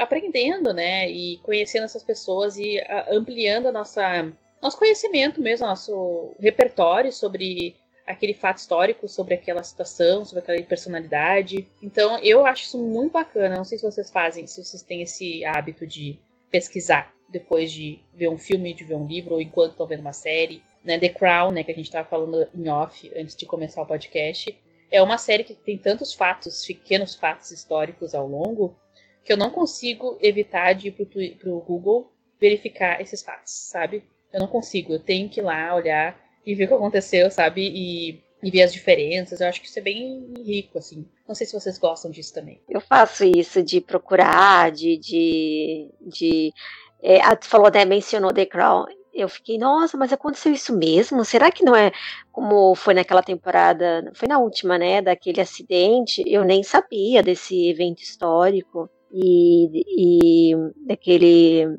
aprendendo, né? E conhecendo essas pessoas e ah, ampliando a nossa, nosso conhecimento mesmo, nosso repertório sobre aquele fato histórico, sobre aquela situação, sobre aquela personalidade. Então, eu acho isso muito bacana. Não sei se vocês fazem, se vocês têm esse hábito de pesquisar depois de ver um filme, de ver um livro, ou enquanto estão vendo uma série. Né? The Crown, né, que a gente estava falando em off antes de começar o podcast. É uma série que tem tantos fatos, pequenos fatos históricos ao longo, que eu não consigo evitar de ir para o Google verificar esses fatos, sabe? Eu não consigo, eu tenho que ir lá olhar e ver o que aconteceu, sabe? E, e ver as diferenças. Eu acho que isso é bem rico, assim. Não sei se vocês gostam disso também. Eu faço isso de procurar, de. de, de é, a, tu falou, né, mencionou The Crown. Eu fiquei, nossa, mas aconteceu isso mesmo? Será que não é como foi naquela temporada? Foi na última, né? Daquele acidente. Eu nem sabia desse evento histórico e, e daquele.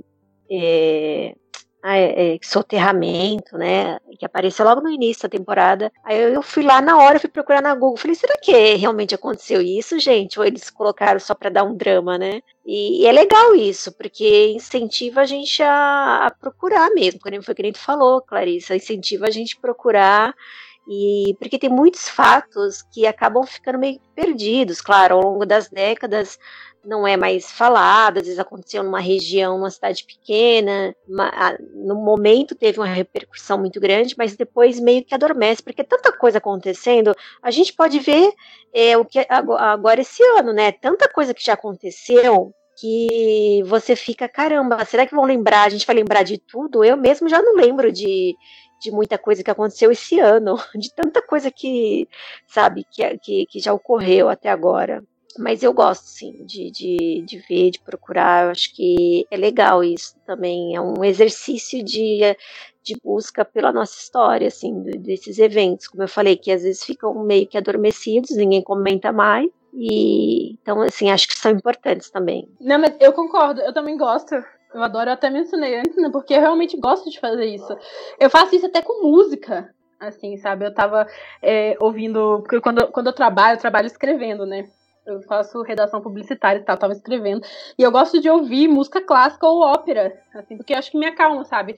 É, é, soterramento, né? Que apareceu logo no início da temporada. Aí eu fui lá na hora, fui procurar na Google. Falei, será que realmente aconteceu isso, gente? Ou eles colocaram só para dar um drama, né? E, e, é legal isso, porque incentiva a gente a, a procurar mesmo, como foi que a gente falou, Clarissa, incentiva a gente procurar e porque tem muitos fatos que acabam ficando meio perdidos, claro, ao longo das décadas não é mais falado, às vezes aconteceu numa região, numa cidade pequena, uma, no momento teve uma repercussão muito grande, mas depois meio que adormece, porque tanta coisa acontecendo, a gente pode ver é, o que agora esse ano, né? Tanta coisa que já aconteceu que você fica, caramba, será que vão lembrar? A gente vai lembrar de tudo? Eu mesmo já não lembro de, de muita coisa que aconteceu esse ano, de tanta coisa que, sabe, que, que, que já ocorreu até agora. Mas eu gosto, sim, de, de, de ver, de procurar. Eu acho que é legal isso também. É um exercício de, de busca pela nossa história, assim, desses eventos. Como eu falei, que às vezes ficam meio que adormecidos, ninguém comenta mais. E então, assim, acho que são importantes também. Não, mas eu concordo, eu também gosto. Eu adoro, eu até mencionei antes, né? Porque eu realmente gosto de fazer isso. Eu faço isso até com música, assim, sabe? Eu tava é, ouvindo. Porque quando, quando eu trabalho, eu trabalho escrevendo, né? Eu faço redação publicitária e tal, tava escrevendo. E eu gosto de ouvir música clássica ou ópera, assim, porque acho que me acalma, sabe?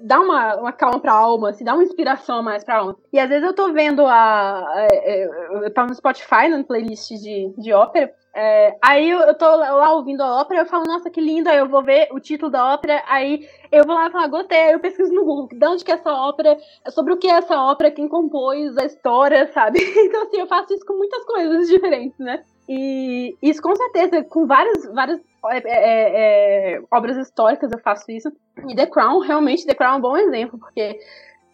Dá uma, uma calma pra alma, assim, dá uma inspiração a mais pra alma. E às vezes eu tô vendo a. É, é, eu tava no Spotify, na playlist de, de ópera, é, aí eu, tô lá ouvindo a ópera, eu falo, nossa, que linda, eu vou ver o título da ópera, aí eu vou lá e falo, gostei, eu pesquiso no Google, de onde que é essa ópera, sobre o que é essa ópera, quem compôs, a história, sabe? Então, assim, eu faço isso com muitas coisas diferentes, né? E isso com certeza, com várias, várias é, é, é, obras históricas eu faço isso. E The Crown, realmente, The Crown é um bom exemplo, porque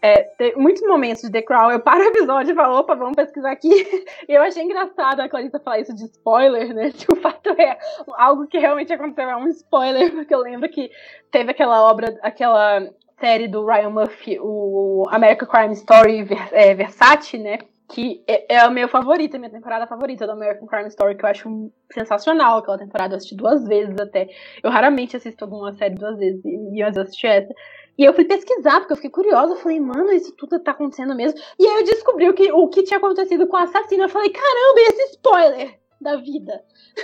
é, tem muitos momentos de The Crown, eu paro o episódio e falo, opa, vamos pesquisar aqui. E eu achei engraçado a Clarissa falar isso de spoiler, né? Se o fato é algo que realmente aconteceu, é um spoiler, porque eu lembro que teve aquela obra, aquela série do Ryan Murphy, o American Crime Story é, Versace, né? Que é, é a minha favorita, minha temporada favorita do American Crime Story, que eu acho sensacional aquela temporada. Eu assisti duas vezes até. Eu raramente assisto alguma série duas vezes, e eu assisti essa. E eu fui pesquisar, porque eu fiquei curiosa. Eu falei, mano, isso tudo tá acontecendo mesmo. E aí eu descobri o que, o que tinha acontecido com o assassino. Eu falei, caramba, esse spoiler da vida.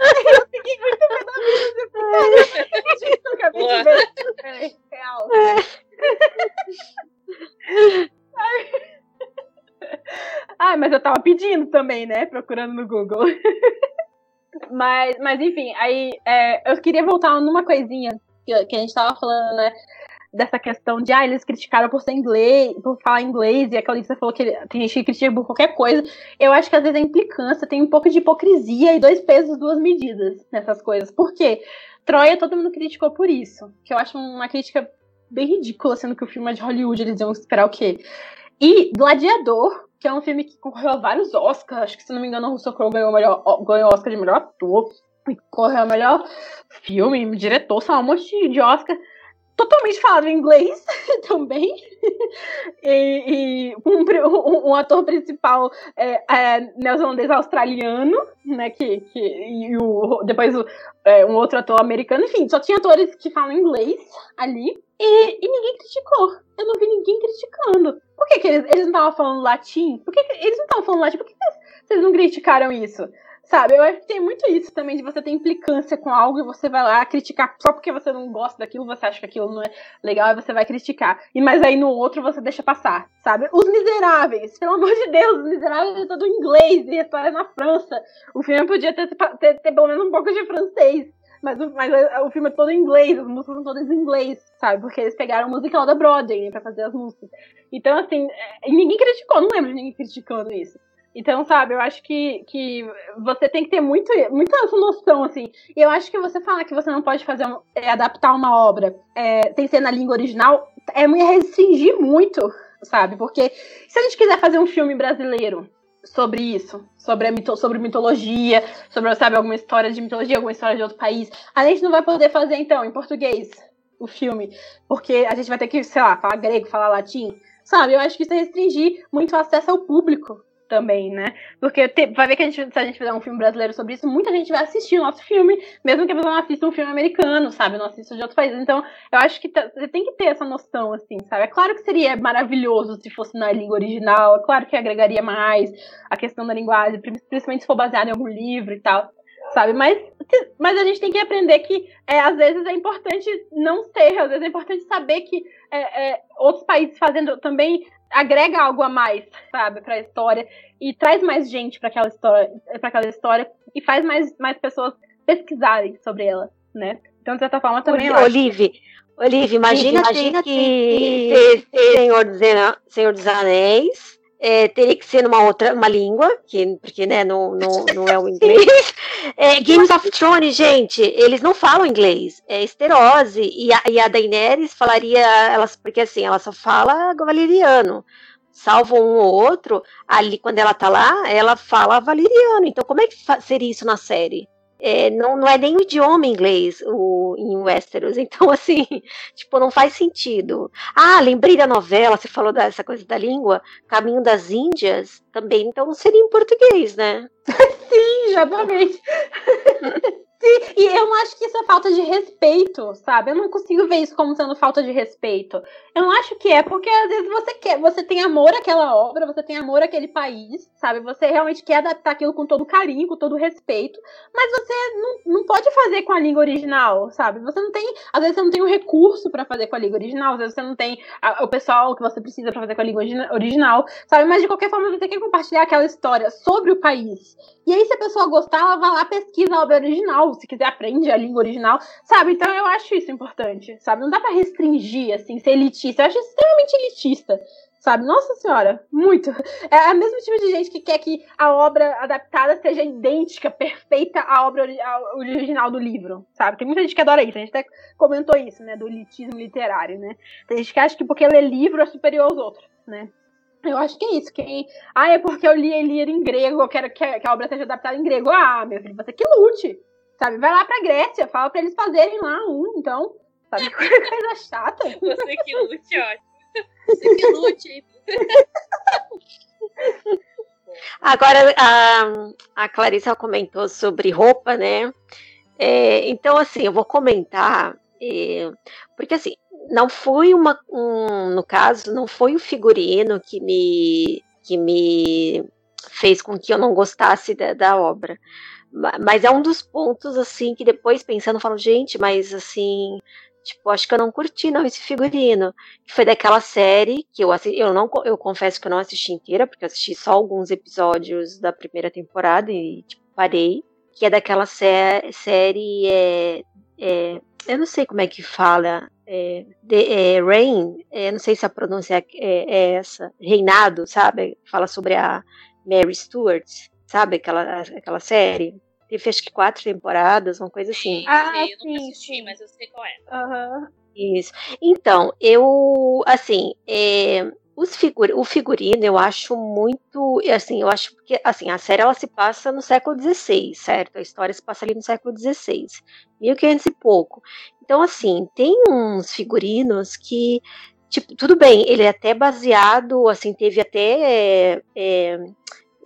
eu fiquei muito pé da vida. Eu fiquei, eu acabei de ver. É, real. Ai, mas eu tava pedindo também, né? Procurando no Google. Mas, mas enfim, aí é, eu queria voltar numa coisinha que, que, a gente tava falando, né? dessa questão de, ah, eles criticaram por ser inglês, por falar inglês, e a Clarice falou que tem gente que critica por qualquer coisa. Eu acho que às vezes é implicância, tem um pouco de hipocrisia e dois pesos, duas medidas nessas coisas. Por quê? Troia todo mundo criticou por isso, que eu acho uma crítica bem ridícula, sendo que o filme é de Hollywood, eles iam esperar o quê? E Gladiador, que é um filme que concorreu a vários Oscars, acho que se não me engano o Russell Crowe ganhou, melhor, ganhou Oscar de melhor ator, e concorreu a melhor filme, diretor, lá, um monte de Oscar totalmente falado em inglês também. e, e um, um, ator principal é, é neozelandês australiano, né? Que, que, e o, depois é, um outro ator americano. Enfim, só tinha atores que falam inglês ali. E, e ninguém criticou. Eu não vi ninguém criticando. Por que, que eles, eles não estavam falando latim? Por que, que eles não estavam falando latim? Por que, que vocês não criticaram isso? Sabe, eu acho que tem muito isso também, de você ter implicância com algo e você vai lá criticar só porque você não gosta daquilo, você acha que aquilo não é legal e você vai criticar. E mas aí no outro você deixa passar, sabe? Os Miseráveis, pelo amor de Deus, Os Miseráveis é todo inglês e a história é na França. O filme podia ter, ter, ter pelo menos um pouco de francês. Mas, mas o filme é todo em inglês, as músicas são todas em inglês, sabe? Porque eles pegaram o musical da Broadway né, pra fazer as músicas. Então, assim, é, ninguém criticou, não lembro de ninguém criticando isso. Então, sabe, eu acho que, que você tem que ter muito, muita noção, assim. E eu acho que você falar que você não pode fazer um, é, adaptar uma obra é, sem ser na língua original é me restringir muito, sabe? Porque se a gente quiser fazer um filme brasileiro sobre isso, sobre, a mito, sobre mitologia, sobre, sabe, alguma história de mitologia, alguma história de outro país, a gente não vai poder fazer, então, em português, o filme. Porque a gente vai ter que, sei lá, falar grego, falar latim. Sabe, eu acho que isso é restringir muito o acesso ao público também, né? Porque te, vai ver que a gente, se a gente fizer um filme brasileiro sobre isso, muita gente vai assistir o nosso filme, mesmo que a pessoa não assista um filme americano, sabe? Não assista de outros países. Então, eu acho que você tem que ter essa noção, assim, sabe? É claro que seria maravilhoso se fosse na língua original, é claro que agregaria mais a questão da linguagem, principalmente se for baseado em algum livro e tal sabe? Mas, mas a gente tem que aprender que é, às vezes é importante não ser, às vezes é importante saber que é, é, outros países fazendo também agrega algo a mais, sabe, para a história e traz mais gente para aquela história, para aquela história e faz mais, mais pessoas pesquisarem sobre ela, né? Então, de certa forma, também. Olive, Olive, imagina, imagina que, que Senhor, dos, Senhor dos Anéis é, teria que ser numa outra uma língua, que, porque né, não, não, não é o inglês. É, Games of Thrones, gente, eles não falam inglês, é esterose. E a, e a Daenerys falaria, elas, porque assim, ela só fala valeriano. Salvo um ou outro, ali quando ela tá lá, ela fala valeriano. Então, como é que seria isso na série? É, não, não é nem o idioma inglês o, em Westeros. Então, assim, tipo, não faz sentido. Ah, lembrei da novela, você falou dessa coisa da língua, Caminho das Índias, também, então seria em português, né? Sim, exatamente. Sim, e eu não acho que isso é falta de respeito, sabe? Eu não consigo ver isso como sendo falta de respeito. Eu não acho que é, porque às vezes você quer, você tem amor àquela obra, você tem amor àquele país, sabe? Você realmente quer adaptar aquilo com todo carinho, com todo respeito, mas você não, não pode fazer com a língua original, sabe? Você não tem, às vezes você não tem o um recurso para fazer com a língua original, às vezes você não tem a, o pessoal que você precisa para fazer com a língua original, sabe? Mas de qualquer forma você quer compartilhar aquela história sobre o país. E aí, se a pessoa gostar, ela vai lá pesquisa a obra original, se quiser aprende a língua original, sabe? Então eu acho isso importante, sabe? Não dá para restringir, assim, ser elitista. Eu acho extremamente elitista, sabe? Nossa senhora, muito. É o mesmo tipo de gente que quer que a obra adaptada seja idêntica, perfeita à obra original do livro, sabe? Tem muita gente que adora isso, a gente até comentou isso, né, do elitismo literário, né? Tem gente que acha que porque lê livro é superior aos outros, né? Eu acho que é isso. Quem... Ah, é porque eu li ele em grego, eu quero que a, que a obra seja adaptada em grego. Ah, meu filho, você que lute. Sabe? Vai lá pra Grécia, fala pra eles fazerem lá um, então. Sabe? Coisa chata. Você que lute, ótimo. Você que lute. Agora, a, a Clarissa comentou sobre roupa, né? É, então, assim, eu vou comentar, é, porque assim, não foi uma, um, no caso, não foi o figurino que me, que me fez com que eu não gostasse da, da obra. Mas é um dos pontos, assim, que depois pensando, eu falo, gente, mas assim, tipo, acho que eu não curti não esse figurino. Que foi daquela série que eu assisti, eu não eu confesso que eu não assisti inteira, porque eu assisti só alguns episódios da primeira temporada e tipo, parei. Que é daquela sé série é, é, eu não sei como é que fala. É, de, é, Rain, é, não sei se a pronúncia é, é, essa. Reinado, sabe? Fala sobre a Mary Stuart, sabe? Aquela, aquela série. Teve acho que quatro temporadas, uma coisa assim. Ah, eu sim. nunca assisti, mas eu sei qual é. Uhum. Isso. Então, eu, assim, é, figur o figurino eu acho muito, assim, eu acho que, assim, a série ela se passa no século XVI, certo? A história se passa ali no século XVI, 1500 e pouco. Então, assim, tem uns figurinos que, tipo, tudo bem, ele é até baseado, assim, teve até é,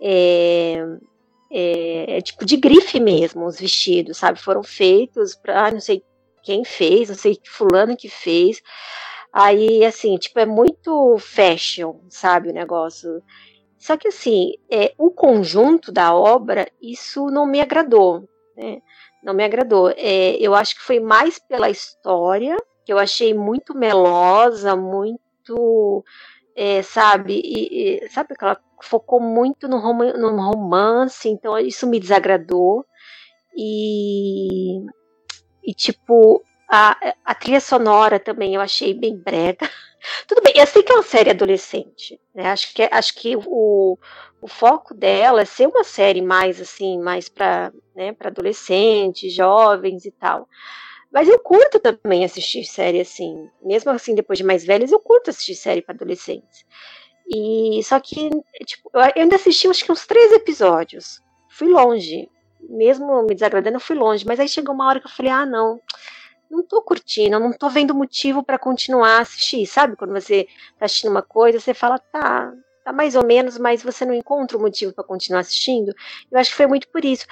é, é, tipo de grife mesmo, os vestidos, sabe? Foram feitos para, não sei quem fez, não sei que fulano que fez. Aí, assim, tipo, é muito fashion, sabe, o negócio. Só que, assim, é, o conjunto da obra, isso não me agradou, né? Não me agradou. É, eu acho que foi mais pela história, que eu achei muito melosa, muito, é, sabe, e, e, sabe aquela focou muito no, rom no romance, então isso me desagradou. E, e tipo, a, a trilha sonora também eu achei bem brega. Tudo bem, eu sei que é uma série adolescente, né? Acho que, acho que o, o foco dela é ser uma série mais assim, mais para né, adolescentes, jovens e tal. Mas eu curto também assistir série assim, mesmo assim depois de mais velhos, eu curto assistir série para adolescentes. E só que tipo, eu ainda assisti acho que uns três episódios. Fui longe, mesmo me desagradando, eu fui longe. Mas aí chegou uma hora que eu falei, ah, não não tô curtindo, não tô vendo motivo para continuar a assistir, sabe? Quando você tá assistindo uma coisa, você fala, tá, tá mais ou menos, mas você não encontra o motivo para continuar assistindo. Eu acho que foi muito por isso.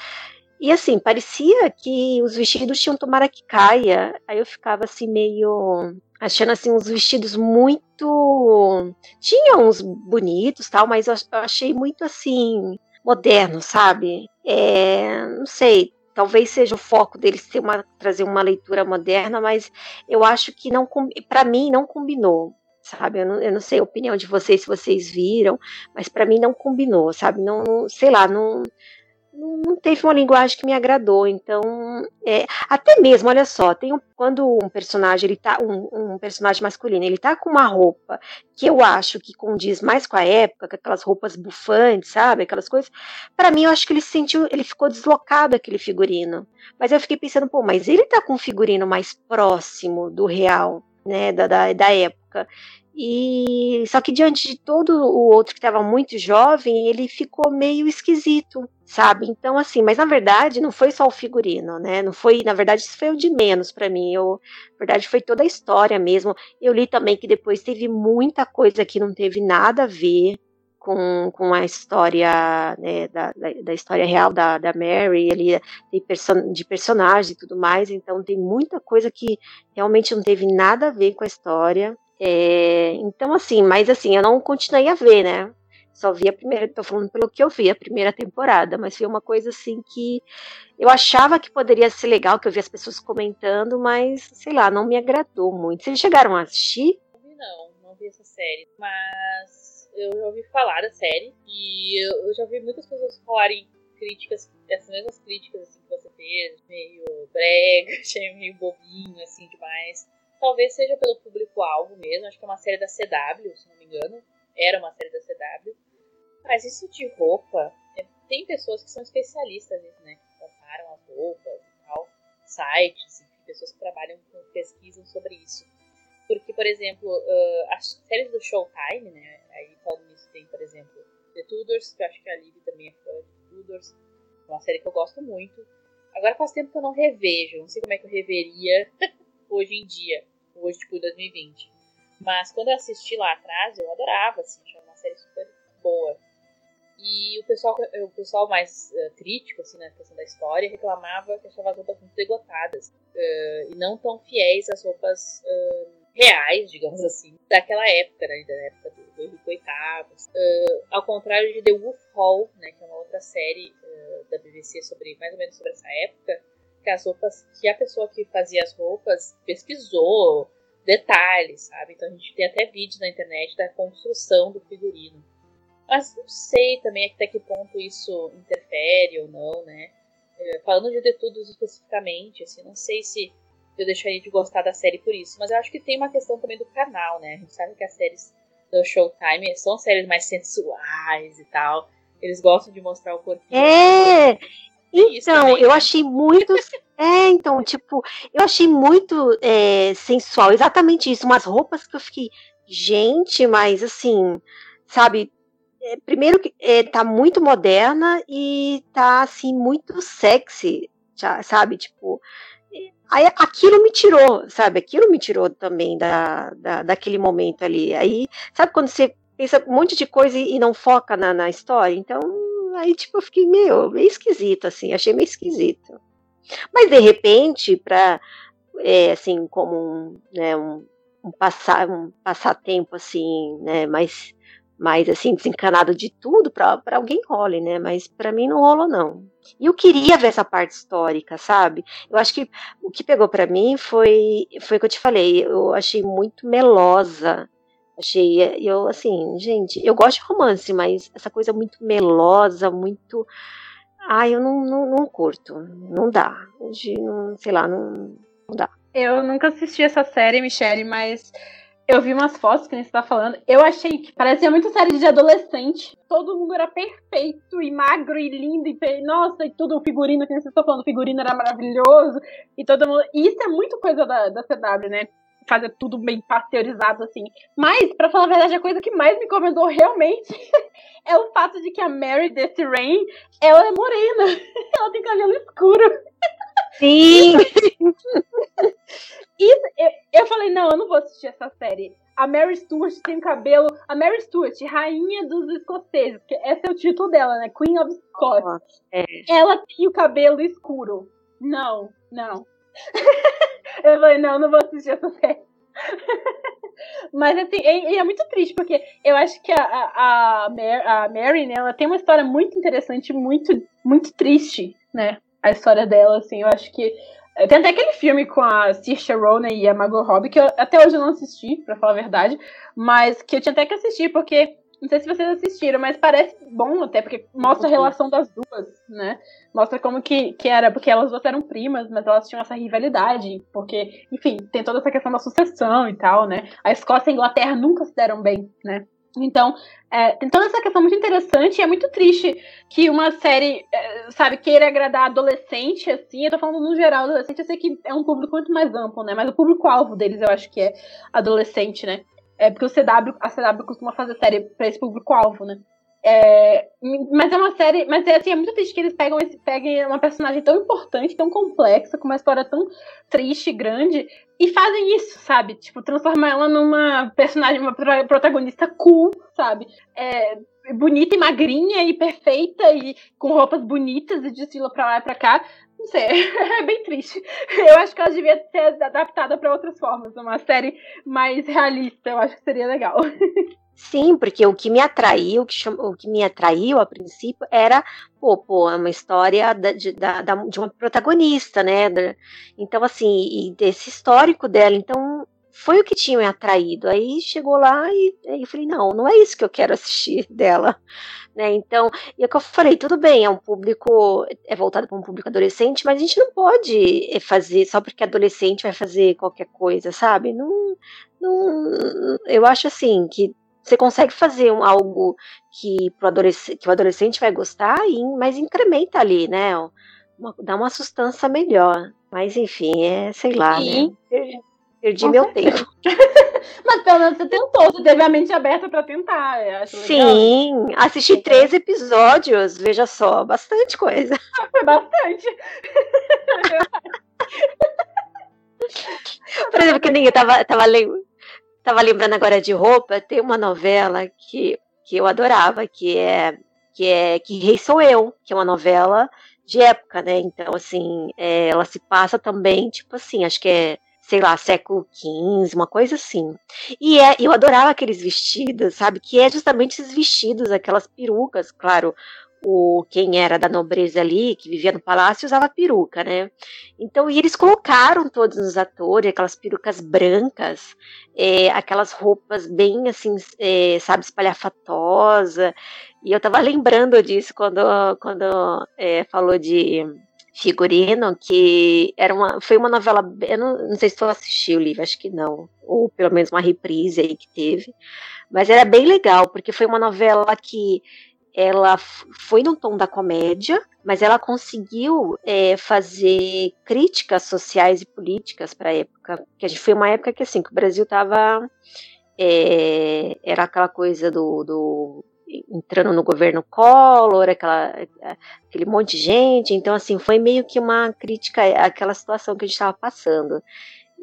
E assim, parecia que os vestidos tinham tomara que caia. Aí eu ficava assim meio achando assim uns vestidos muito tinha uns bonitos, tal, mas eu achei muito assim moderno, sabe? É, não sei, talvez seja o foco deles ter uma, trazer uma leitura moderna, mas eu acho que não para mim não combinou, sabe? Eu não, eu não, sei a opinião de vocês se vocês viram, mas para mim não combinou, sabe? Não, não sei lá, não não teve uma linguagem que me agradou. Então, é, até mesmo, olha só, tem um, quando um personagem ele tá um, um, personagem masculino, ele tá com uma roupa que eu acho que condiz mais com a época, com aquelas roupas bufantes, sabe, aquelas coisas. Para mim, eu acho que ele se sentiu, ele ficou deslocado aquele figurino. Mas eu fiquei pensando, pô, mas ele tá com um figurino mais próximo do real, né, da, da, da época. E só que diante de todo o outro que estava muito jovem, ele ficou meio esquisito, sabe? Então assim, mas na verdade não foi só o figurino, né? Não foi, na verdade isso foi o de menos para mim. Eu, na verdade foi toda a história mesmo. Eu li também que depois teve muita coisa que não teve nada a ver com, com a história né, da, da, da, história real da, da Mary, ali person de personagem e tudo mais, então tem muita coisa que realmente não teve nada a ver com a história. É, então, assim, mas assim, eu não continuei a ver, né? Só vi a primeira, tô falando pelo que eu vi, a primeira temporada, mas foi uma coisa assim que eu achava que poderia ser legal, que eu vi as pessoas comentando, mas, sei lá, não me agradou muito. Vocês chegaram a assistir? Não, não vi essa série, mas eu já ouvi falar da série e eu já ouvi muitas pessoas falarem críticas, essas mesmas críticas assim, que você fez, meio brega, achei meio bobinho, assim, demais. Talvez seja pelo público-alvo mesmo. Acho que é uma série da CW, se não me engano. Era uma série da CW. Mas isso de roupa, é, tem pessoas que são especialistas nisso, né? Que comparam as roupas e tal. Sites, enfim, pessoas que trabalham com pesquisam sobre isso. Porque, por exemplo, uh, as séries do Showtime, né? Aí falando nisso tem, por exemplo, The Tudors, que eu acho que a Liv também é fã de Tudors. É uma série que eu gosto muito. Agora faz tempo que eu não revejo, não sei como é que eu reveria hoje em dia hoje, tipo, 2020. Mas quando eu assisti lá atrás, eu adorava, assim, achava uma série super boa. E o pessoal, o pessoal mais uh, crítico, assim, na questão da história, reclamava que achava as roupas muito degotadas uh, e não tão fiéis às roupas uh, reais, digamos assim, daquela época, né, da época do, do Henrique VIII. ao contrário de The Wolf Hall, né, que é uma outra série da BBC sobre mais ou menos sobre essa época, que as roupas, que a pessoa que fazia as roupas pesquisou detalhes, sabe? Então a gente tem até vídeos na internet da construção do figurino. Mas não sei também até que ponto isso interfere ou não, né? É, falando de detudos especificamente, assim, não sei se eu deixaria de gostar da série por isso. Mas eu acho que tem uma questão também do canal, né? A gente sabe que as séries do Showtime são séries mais sensuais e tal. Eles gostam de mostrar o corpo. É! Então, eu achei muito. é, então, tipo, eu achei muito é, sensual, exatamente isso. Umas roupas que eu fiquei, gente, mas assim, sabe? É, primeiro que é, tá muito moderna e tá assim, muito sexy, sabe? Tipo, Aí aquilo me tirou, sabe? Aquilo me tirou também da, da, daquele momento ali. Aí, sabe quando você pensa um monte de coisa e, não foca na, na história? Então, aí, tipo, eu fiquei meio, meio esquisito, assim, achei meio esquisito. Mas, de repente, pra, é, assim, como um, né, um, um, passar, um passatempo, assim, né, mais, mais, assim, desencanado de tudo, para alguém role, né, mas para mim não rolou, não. E eu queria ver essa parte histórica, sabe? Eu acho que o que pegou para mim foi, foi o que eu te falei, eu achei muito melosa, Achei, eu assim, gente, eu gosto de romance, mas essa coisa muito melosa, muito. Ai, eu não, não, não curto. Não dá. Hoje, não, sei lá, não, não dá. Eu nunca assisti essa série, Michelle, mas eu vi umas fotos que você tá falando. Eu achei que parecia muito série de adolescente. Todo mundo era perfeito e magro e lindo e nossa, e tudo o figurino que vocês estão falando, o figurino era maravilhoso e todo mundo. E isso é muito coisa da, da CW, né? Fazer tudo bem pasteurizado assim. Mas, para falar a verdade, a coisa que mais me incomodou realmente é o fato de que a Mary desse Rain, ela é morena. Ela tem cabelo escuro. Sim! Isso, eu, eu falei, não, eu não vou assistir essa série. A Mary Stuart tem cabelo. A Mary Stuart, rainha dos escoceses, que esse é o título dela, né? Queen of Scots. é. Ela tem o cabelo escuro. Não, não. Eu falei, não, não vou assistir essa série. Mas assim, é, é, muito triste, porque eu acho que a, a, a, Mary, né, ela tem uma história muito interessante, muito, muito triste, né? A história dela, assim, eu acho que. Tem até aquele filme com a Saoirse Ronan e a Margot Robbie, que eu, até hoje eu não assisti, pra falar a verdade, mas que eu tinha até que assistir, porque não sei se vocês assistiram, mas parece bom até, porque mostra a relação das duas, né? Mostra como que, que era, porque elas duas eram primas, mas elas tinham essa rivalidade, porque, enfim, tem toda essa questão da sucessão e tal, né? A Escócia e a Inglaterra nunca se deram bem, né? Então, é, tem toda essa questão muito interessante e é muito triste que uma série, é, sabe, queira agradar adolescente, assim. Eu tô falando no geral, adolescente, eu sei que é um público muito mais amplo, né? Mas o público-alvo deles eu acho que é adolescente, né? É porque o CW, a CW costuma fazer série para esse público-alvo, né? É, mas é uma série. Mas é assim, é muito triste que eles pegam esse, peguem uma personagem tão importante, tão complexa, com uma história tão triste grande, e fazem isso, sabe? Tipo, transformar ela numa personagem, uma protagonista cool, sabe? É, bonita e magrinha e perfeita e com roupas bonitas e desfila pra lá e pra cá. Não sei, é bem triste. Eu acho que ela devia ser adaptada para outras formas, uma série mais realista, eu acho que seria legal. Sim, porque o que me atraiu, o que, cham... o que me atraiu a princípio era, pô, pô, é uma história da, de, da, de uma protagonista, né? Então, assim, e desse histórico dela. Então, foi o que tinha me atraído. Aí chegou lá e eu falei, não, não é isso que eu quero assistir dela. Né? Então, e é o que eu falei, tudo bem, é um público, é voltado para um público adolescente, mas a gente não pode eh, fazer só porque adolescente vai fazer qualquer coisa, sabe? Não, não eu acho assim que você consegue fazer um, algo que, pro adolescente, que o adolescente vai gostar, mas incrementa ali, né? Uma, dá uma sustância melhor. Mas enfim, é, sei lá, né? Perdi meu tempo. Mas pelo menos você tentou, você teve a mente aberta para tentar. Sim, assisti três episódios, veja só, bastante coisa. Ah, foi bastante. Por exemplo, que nem eu tava, tava, tava lembrando agora de roupa, tem uma novela que, que eu adorava, que é que é Que Rei Sou Eu, que é uma novela de época, né? Então, assim, é, ela se passa também, tipo assim, acho que é sei lá, século XV, uma coisa assim. E é, eu adorava aqueles vestidos, sabe? Que é justamente esses vestidos, aquelas perucas, claro. O, quem era da nobreza ali, que vivia no palácio, usava peruca, né? Então, e eles colocaram todos os atores, aquelas perucas brancas, é, aquelas roupas bem assim, é, sabe, espalhafatosa. E eu tava lembrando disso quando, quando é, falou de figurino, que era uma, foi uma novela, eu não, não sei se tu assistiu o livro, acho que não, ou pelo menos uma reprise aí que teve, mas era bem legal, porque foi uma novela que ela foi no tom da comédia, mas ela conseguiu é, fazer críticas sociais e políticas para a época, que foi uma época que assim que o Brasil estava é, era aquela coisa do, do entrando no governo Collor, aquela, aquele monte de gente. Então, assim, foi meio que uma crítica àquela situação que a gente estava passando.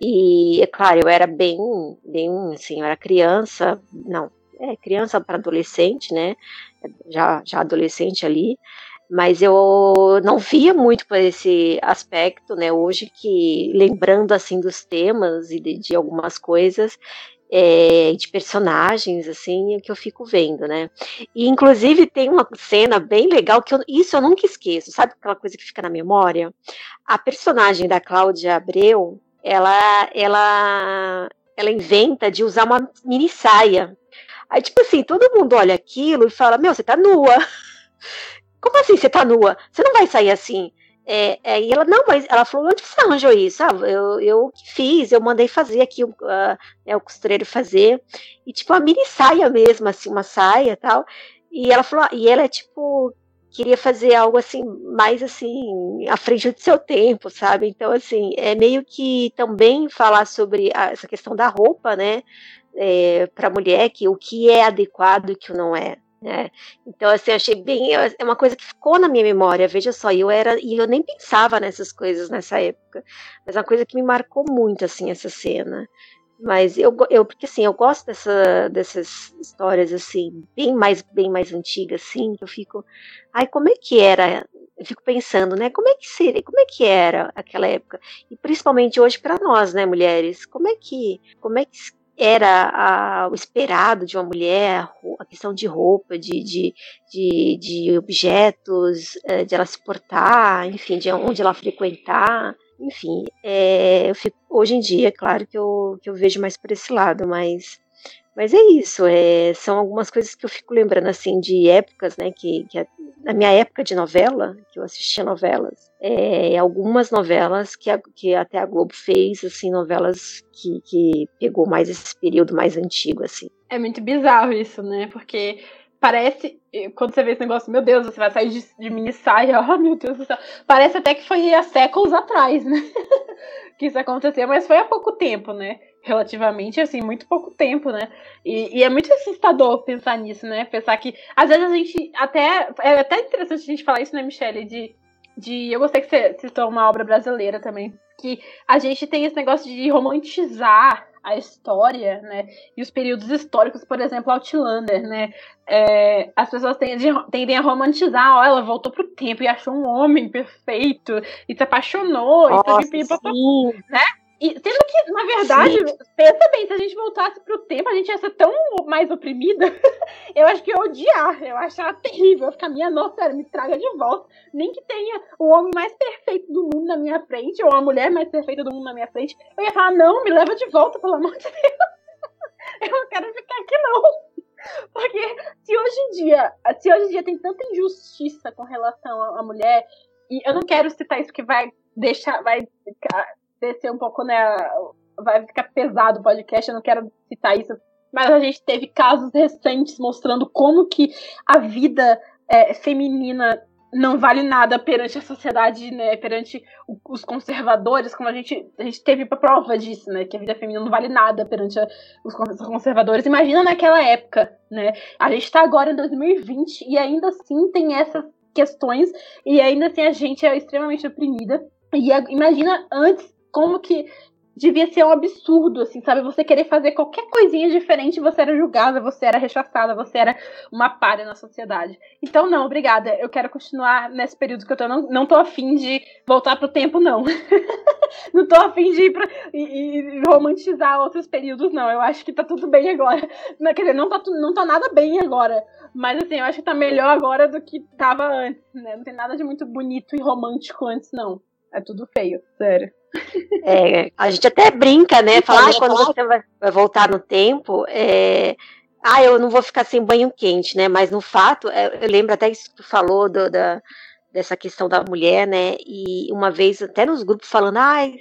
E, é claro, eu era bem, bem, assim, eu era criança, não, é criança para adolescente, né? Já, já adolescente ali. Mas eu não via muito por esse aspecto, né? Hoje que, lembrando, assim, dos temas e de, de algumas coisas, é, de personagens, assim, que eu fico vendo, né? E, inclusive, tem uma cena bem legal que eu, isso eu nunca esqueço, sabe aquela coisa que fica na memória? A personagem da Cláudia Abreu, ela, ela, ela inventa de usar uma mini saia. Aí, tipo assim, todo mundo olha aquilo e fala: Meu, você tá nua. Como assim você tá nua? Você não vai sair assim. É, é, e ela, não, mas ela falou, onde você arranjou isso? Ah, eu, eu fiz, eu mandei fazer aqui, uh, né, o costureiro fazer. E tipo, a mini saia mesmo, assim, uma saia tal. E ela falou, e ela é tipo, queria fazer algo assim, mais assim, à frente do seu tempo, sabe? Então, assim, é meio que também falar sobre a, essa questão da roupa, né? É, para mulher, que o que é adequado e o que não é. Né? Então, assim, eu achei bem. É uma coisa que ficou na minha memória, veja só, eu era. E eu nem pensava nessas coisas nessa época. Mas é uma coisa que me marcou muito, assim, essa cena. Mas eu, eu porque assim, eu gosto dessa, dessas histórias assim, bem mais, bem mais antigas, assim, que eu fico. Ai, como é que era? Eu fico pensando, né? Como é que seria, como é que era aquela época? E principalmente hoje para nós, né, mulheres? Como é que, como é que era a, o esperado de uma mulher, a questão de roupa, de, de, de, de objetos, eh, de ela se portar, enfim, de onde ela frequentar. Enfim, é, fico, hoje em dia, é claro que eu, que eu vejo mais por esse lado, mas mas é isso, é, são algumas coisas que eu fico lembrando, assim, de épocas, né, que, que na minha época de novela, que eu assistia novelas, é, algumas novelas que, a, que até a Globo fez, assim, novelas que, que pegou mais esse período mais antigo, assim. É muito bizarro isso, né, porque parece, quando você vê esse negócio, meu Deus, você vai sair de, de mini saia, oh meu Deus do céu. Parece até que foi há séculos atrás, né? que isso aconteceu, mas foi há pouco tempo, né? Relativamente, assim, muito pouco tempo, né? E, e, é muito assustador pensar nisso, né? Pensar que, às vezes, a gente até. É até interessante a gente falar isso, né, Michelle? De. de eu gostei que você citou uma obra brasileira também. Que a gente tem esse negócio de romantizar a história, né? E os períodos históricos, por exemplo, Outlander, né? É, as pessoas tendem, tendem, a romantizar, ó, ela voltou pro tempo e achou um homem perfeito e se apaixonou Nossa, e tudo, né? E sendo que, na verdade, Sim. pensa bem, se a gente voltasse pro tempo, a gente ia ser tão mais oprimida. eu acho que eu ia odiar, eu achar terrível. Eu ficar, minha nossa, me traga de volta. Nem que tenha o homem mais perfeito do mundo na minha frente, ou a mulher mais perfeita do mundo na minha frente. Eu ia falar, não, me leva de volta, pelo amor de Deus. eu não quero ficar aqui, não. Porque se hoje em dia, se hoje em dia tem tanta injustiça com relação à mulher, e eu não quero citar isso que vai deixar, vai descer um pouco, né? Vai ficar pesado o podcast, eu não quero citar isso. Mas a gente teve casos recentes mostrando como que a vida é, feminina não vale nada perante a sociedade, né, perante os conservadores, como a gente, a gente teve prova disso, né, que a vida feminina não vale nada perante a, os conservadores. Imagina naquela época, né? A gente está agora em 2020 e ainda assim tem essas questões e ainda assim a gente é extremamente oprimida. E a, imagina antes como que devia ser um absurdo, assim, sabe? Você querer fazer qualquer coisinha diferente, você era julgada, você era rechaçada, você era uma palha na sociedade. Então, não, obrigada. Eu quero continuar nesse período que eu tô. Não, não tô afim de voltar pro tempo, não. não tô afim de ir pra, e, e, romantizar outros períodos, não. Eu acho que tá tudo bem agora. Quer dizer, não tá, não tá nada bem agora. Mas, assim, eu acho que tá melhor agora do que tava antes, né? Não tem nada de muito bonito e romântico antes, não. É tudo feio, sério. É, a gente até brinca, né? Falando quando você vai, voltar no tempo, é, ah, eu não vou ficar sem banho quente, né? Mas no fato, é, eu lembro até isso que tu falou do, da, dessa questão da mulher, né? E uma vez até nos grupos falando, ai,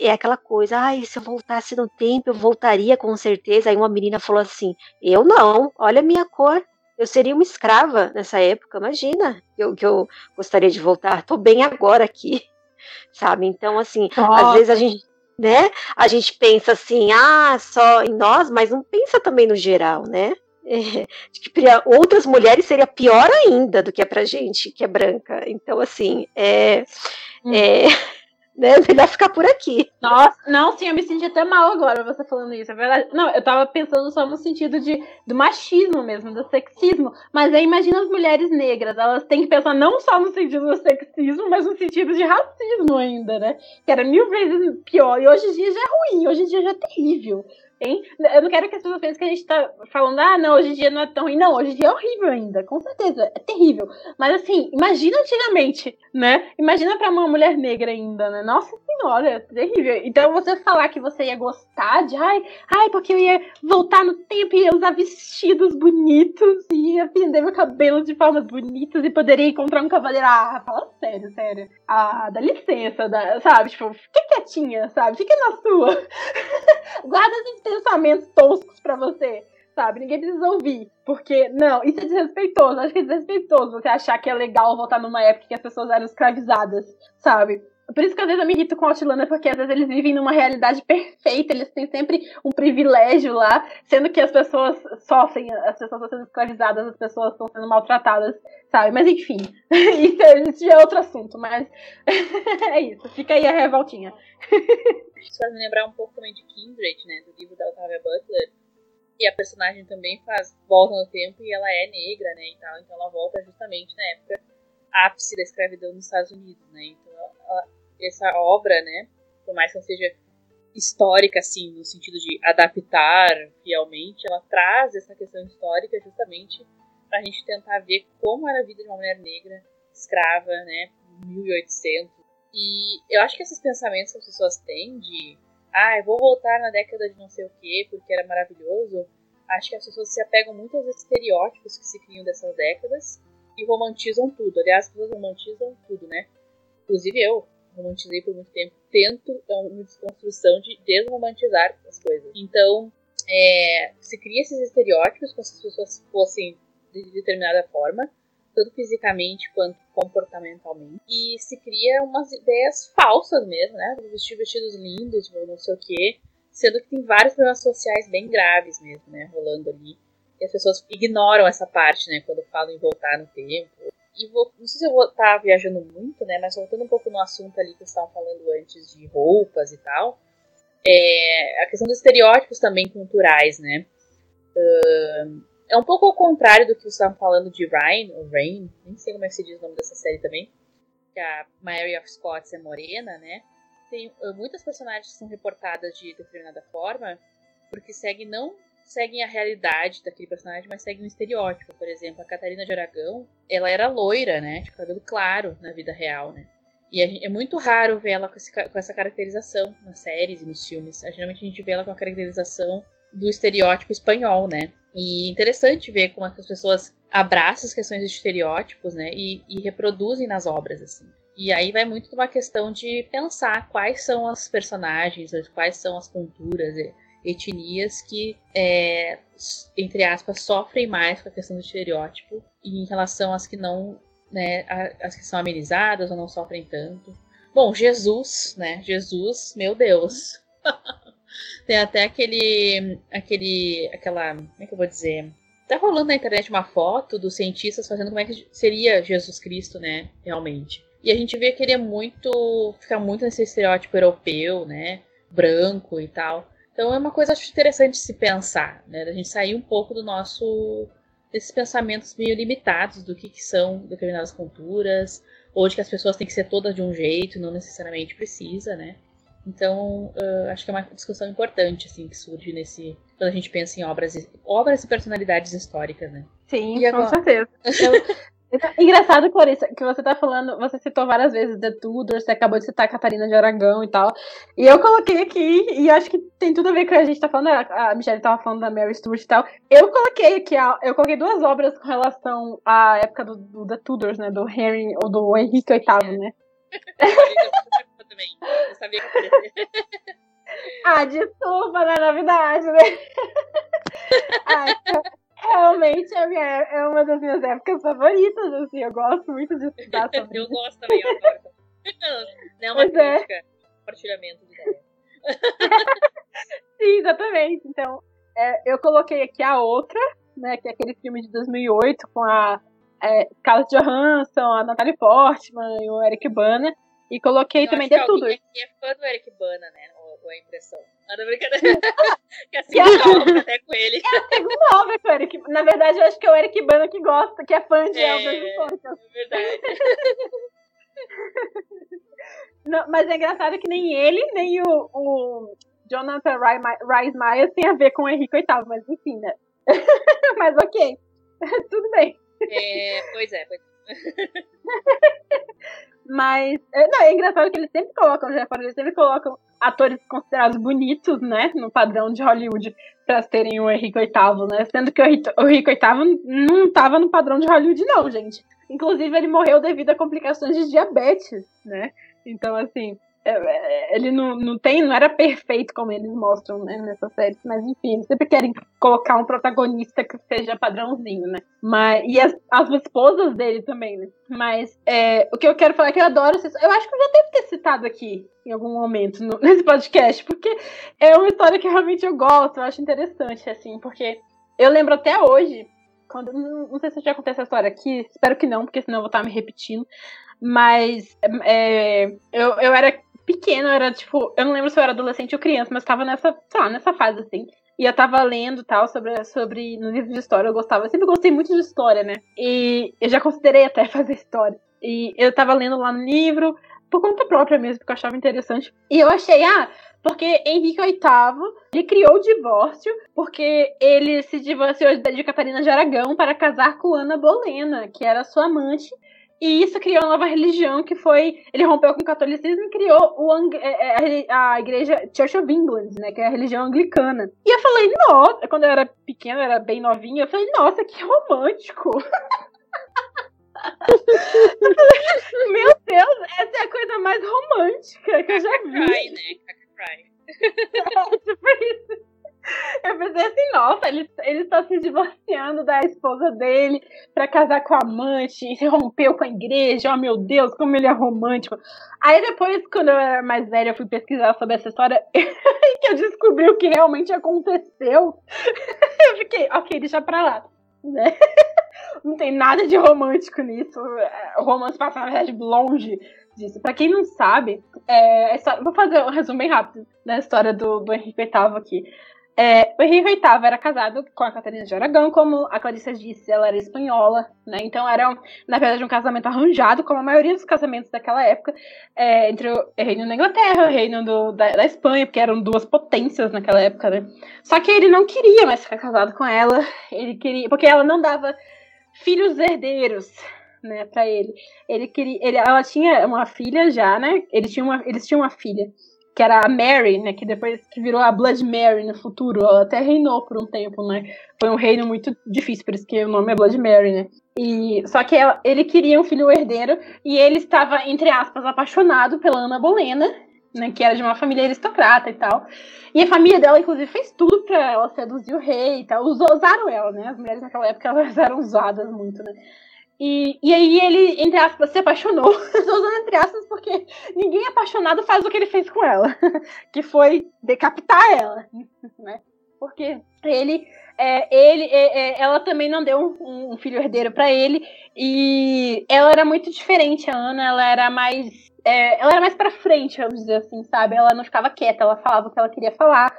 é aquela coisa, ai, se eu voltasse no tempo, eu voltaria com certeza. Aí uma menina falou assim: eu não, olha a minha cor. Eu seria uma escrava nessa época, imagina eu, que eu gostaria de voltar. Tô bem agora aqui, sabe? Então, assim, Nossa. às vezes a gente, né? A gente pensa assim, ah, só em nós, mas não pensa também no geral, né? É, que para outras mulheres seria pior ainda do que é pra gente, que é branca. Então, assim, é, hum. é né? Melhor ficar por aqui. Nossa, não, sim, eu me senti até mal agora você falando isso, é verdade. Não, eu tava pensando só no sentido de, do machismo mesmo, do sexismo. Mas aí imagina as mulheres negras, elas têm que pensar não só no sentido do sexismo, mas no sentido de racismo ainda, né? Que era mil vezes pior. E hoje em dia já é ruim, hoje em dia já é terrível. Hein? Eu não quero que as pessoas pensem que a gente tá falando, ah, não, hoje em dia não é tão ruim. Não, hoje em dia é horrível ainda, com certeza, é terrível. Mas assim, imagina antigamente, né? Imagina pra uma mulher negra ainda, né? Nossa senhora, é terrível. Então você falar que você ia gostar de, ai, ai, porque eu ia voltar no tempo e ia usar vestidos bonitos e ia prender meu cabelo de formas bonitas e poderia encontrar um cavaleiro. Ah, fala sério, sério. Ah, dá licença, dá, sabe? Tipo, fica quietinha, sabe? Fica na sua. Guarda as pensamentos toscos para você, sabe? Ninguém precisa ouvir. Porque, não, isso é desrespeitoso. Acho que é desrespeitoso você achar que é legal voltar numa época que as pessoas eram escravizadas, sabe? Por isso que às vezes eu me irrito com Outlander, porque às vezes eles vivem numa realidade perfeita, eles têm sempre um privilégio lá, sendo que as pessoas sofrem, as pessoas estão sendo escravizadas, as pessoas estão sendo maltratadas, sabe? Mas enfim, isso, é, é outro assunto, mas é isso, fica aí a revoltinha. Isso faz me lembrar um pouco também de Kindred, né, do livro da Octavia Butler, e a personagem também faz volta no tempo e ela é negra, né, e tal, então ela volta justamente na época ápice da escravidão nos Estados Unidos, né, então ela essa obra, né, por mais que não seja histórica, assim, no sentido de adaptar fielmente, ela traz essa questão histórica justamente para a gente tentar ver como era a vida de uma mulher negra escrava, né, em 1800. E eu acho que esses pensamentos que as pessoas têm de, ah, eu vou voltar na década de não sei o quê porque era maravilhoso, acho que as pessoas se apegam muito aos estereótipos que se criam dessas décadas e romantizam tudo. Aliás, as pessoas romantizam tudo, né? Inclusive eu, romantizei por muito tempo, tento é uma desconstrução de desromantizar as coisas. Então, é, se cria esses estereótipos como se as pessoas fossem de determinada forma, tanto fisicamente quanto comportamentalmente, e se cria umas ideias falsas mesmo, né? Vestir vestidos lindos, não sei o quê, sendo que tem vários problemas sociais bem graves mesmo, né? Rolando ali. E as pessoas ignoram essa parte, né? Quando falam em voltar no tempo, e vou, não sei se eu vou estar tá viajando muito, né? Mas voltando um pouco no assunto ali que vocês estavam falando antes de roupas e tal, é a questão dos estereótipos também culturais, né? Uh, é um pouco ao contrário do que vocês estavam falando de Ryan, ou Rain, nem sei como é que se diz o nome dessa série também, que a Mary of Scots é morena, né? Tem uh, muitas personagens que são reportadas de determinada forma, porque seguem não seguem a realidade daquele personagem, mas seguem um estereótipo. Por exemplo, a Catarina de Aragão, ela era loira, né? De cabelo claro na vida real, né? E é muito raro ver ela com, esse, com, essa caracterização nas séries e nos filmes. Geralmente a gente vê ela com a caracterização do estereótipo espanhol, né? E interessante ver como as pessoas abraçam as questões de estereótipos, né? E, e reproduzem nas obras, assim. E aí vai muito de uma questão de pensar quais são as personagens, quais são as culturas, etnias que, é, entre aspas, sofrem mais com a questão do estereótipo em relação às que não, né, as que são amenizadas ou não sofrem tanto. Bom, Jesus, né? Jesus, meu Deus. Tem até aquele, aquele, aquela, como é que eu vou dizer? Tá rolando na internet uma foto dos cientistas fazendo como é que seria Jesus Cristo, né, realmente. E a gente vê que ele é muito, fica muito nesse estereótipo europeu, né, branco e tal. Então é uma coisa acho interessante se pensar, né? A gente sair um pouco do nosso desses pensamentos meio limitados do que, que são determinadas culturas, ou de que as pessoas têm que ser todas de um jeito, não necessariamente precisa, né? Então, uh, acho que é uma discussão importante, assim, que surge nesse. Quando a gente pensa em obras, obras e personalidades históricas, né? Sim, com certeza. Eu, Engraçado, Clarissa, que você tá falando, você citou várias vezes The Tudor, você acabou de citar a Catarina de Aragão e tal. E eu coloquei aqui, e acho que tem tudo a ver com a gente tá falando, a Michelle tava falando da Mary Stuart e tal. Eu coloquei aqui, eu coloquei duas obras com relação à época do, do The Tudors, né? Do Henry, ou do Henrique VIII, né? Eu também. Eu sabia que eu Ah, desculpa, não é novidade, né? ah, então, realmente é, é uma das minhas épocas favoritas, assim, eu gosto muito de estudar sobre Eu gosto também, eu adoro. Não é uma pois é. crítica, é. compartilhamento de ideia. Sim, exatamente. Então, é, eu coloquei aqui a outra, né, que é aquele filme de 2008 com a é, Scarlett Johansson, a Natalie Portman e o Eric Bana. E coloquei eu também de tudo. Aqui é fã do Eric Bana, né? Ou, ou a impressão. Nada brincadeira. que assim, eu até com ele. Eu tenho uma obra com o Eric. Na verdade, eu acho que é o Eric Bana que gosta, que é fã de é, Elvis É verdade. Não, mas é engraçado que nem ele, nem o, o Jonathan Rice Myers tem a ver com o Henrique VIII, mas enfim, né? mas ok. Tudo bem. É, pois é, pois é. Mas é, não, é engraçado que eles sempre colocam, já eles sempre colocam atores considerados bonitos, né? No padrão de Hollywood para terem o Henrique VIII, né? Sendo que o Henrique VIII não estava no padrão de Hollywood, não, gente. Inclusive, ele morreu devido a complicações de diabetes, né? Então, assim, ele não, não tem, não era perfeito como eles mostram né, nessa série, mas enfim, eles sempre querem colocar um protagonista que seja padrãozinho, né? Mas, e as, as esposas dele também, né? Mas é, o que eu quero falar é que eu adoro. Eu acho que eu já devo ter citado aqui em algum momento no, nesse podcast, porque é uma história que realmente eu gosto, eu acho interessante, assim, porque eu lembro até hoje. Quando, não, não sei se já contei essa história aqui, espero que não, porque senão eu vou estar me repetindo. Mas é, eu, eu era pequeno, era tipo, eu não lembro se eu era adolescente ou criança, mas tava nessa, sei lá, nessa fase assim. E eu tava lendo tal sobre, sobre no livro de história, eu gostava, eu sempre gostei muito de história, né? E eu já considerei até fazer história. E eu tava lendo lá no livro, por conta própria mesmo, porque eu achava interessante. E eu achei, ah, porque Henrique VIII ele criou o divórcio porque ele se divorciou de Catarina de Aragão para casar com Ana Bolena, que era sua amante, e isso criou uma nova religião que foi. Ele rompeu com o catolicismo e criou o, é, é, a, a, igreja Church of England, né? Que é a religião anglicana. E eu falei, nossa, quando eu era pequena, eu era bem novinha, eu falei, nossa, que romântico! Meu Deus, essa é a coisa mais romântica que eu já vi. Cry, né? Cry. é, tipo isso. Eu pensei assim, nossa, ele, ele está se divorciando da esposa dele para casar com a amante, e se rompeu com a igreja, oh meu Deus, como ele é romântico. Aí depois, quando eu era mais velha, eu fui pesquisar sobre essa história que eu descobri o que realmente aconteceu. Eu fiquei, ok, deixa pra lá. Né? Não tem nada de romântico nisso. O romance passa, na verdade, longe disso. Pra quem não sabe, é, história, vou fazer um resumo bem rápido da história do, do Henrique VIII aqui. É, o Henrique VIII era casado com a Catarina de Aragão, como a Clarissa disse, ela era espanhola, né? Então era, na verdade, um casamento arranjado, como a maioria dos casamentos daquela época, é, entre o reino da Inglaterra e o reino do, da, da, Espanha, porque eram duas potências naquela época, né? Só que ele não queria mais ficar casado com ela, ele queria, porque ela não dava filhos herdeiros, né, para ele. Ele queria, ele, ela tinha uma filha já, né? Ele tinha uma, eles tinham uma filha que era a Mary, né, que depois que virou a Blood Mary no futuro, ela até reinou por um tempo, né? Foi um reino muito difícil, por isso que o nome é Blood Mary, né? E só que ela, ele queria um filho herdeiro e ele estava entre aspas apaixonado pela Ana Bolena, né, que era de uma família aristocrata e tal. E a família dela, inclusive, fez tudo pra ela seduzir o rei e tal. Usaram ela, né? As mulheres naquela época elas eram usadas muito, né? E, e aí ele, entre aspas, se apaixonou. Estou usando entre aspas porque ninguém apaixonado faz o que ele fez com ela. que foi decapitar ela. Né? Porque ele, é, ele é, é, ela também não deu um, um filho herdeiro para ele. E ela era muito diferente, a Ana. Ela era mais. É, ela era mais pra frente, vamos dizer assim, sabe? Ela não ficava quieta, ela falava o que ela queria falar.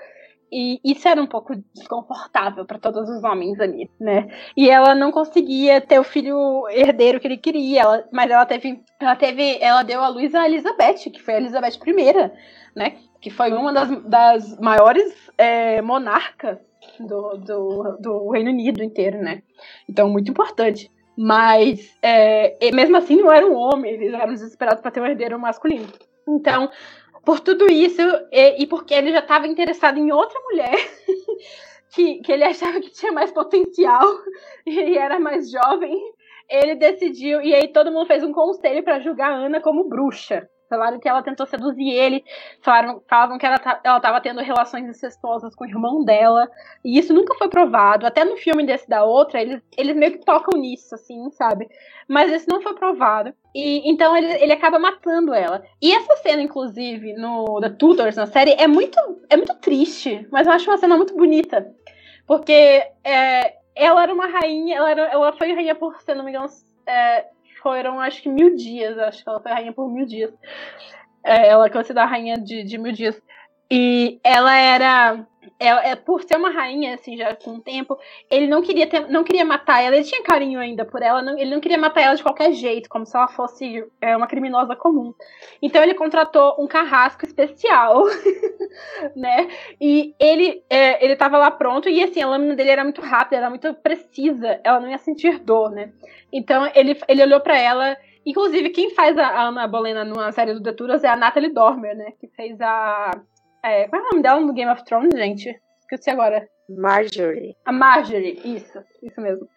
E isso era um pouco desconfortável para todos os homens ali, né? E ela não conseguia ter o filho herdeiro que ele queria, ela, mas ela teve, ela teve, ela deu a luz a Elizabeth, que foi a Elizabeth I, né? Que foi uma das, das maiores é, monarcas do, do, do Reino Unido inteiro, né? Então, muito importante. Mas, é, mesmo assim, não era um homem, eles eram desesperados para ter um herdeiro masculino. Então, por tudo isso, e, e porque ele já estava interessado em outra mulher, que, que ele achava que tinha mais potencial e era mais jovem, ele decidiu, e aí todo mundo fez um conselho para julgar Ana como bruxa. Falaram que ela tentou seduzir ele, falaram, falavam que ela, ela tava tendo relações incestuosas com o irmão dela, e isso nunca foi provado. Até no filme desse da outra, eles, eles meio que tocam nisso, assim, sabe? Mas isso não foi provado. E então ele, ele acaba matando ela. E essa cena, inclusive, no The Tudors, na série, é muito, é muito triste, mas eu acho uma cena muito bonita. Porque é, ela era uma rainha, ela, era, ela foi rainha por, se não me engano, é, foram acho que mil dias, acho que ela foi rainha por mil dias. É, ela é considerada rainha de, de mil dias. E ela era é, é, por ser uma rainha, assim, já com o tempo, ele não queria ter, não queria matar ela, ele tinha carinho ainda por ela, não, ele não queria matar ela de qualquer jeito, como se ela fosse é, uma criminosa comum. Então ele contratou um carrasco especial, né? E ele é, ele tava lá pronto, e assim, a lâmina dele era muito rápida, era muito precisa, ela não ia sentir dor, né? Então ele, ele olhou para ela Inclusive, quem faz a Ana Bolena numa série do Deturas é a Natalie Dormer, né? Que fez a é, qual é o nome dela no Game of Thrones, gente? Esqueci agora. Marjorie. A Marjorie, isso, isso mesmo.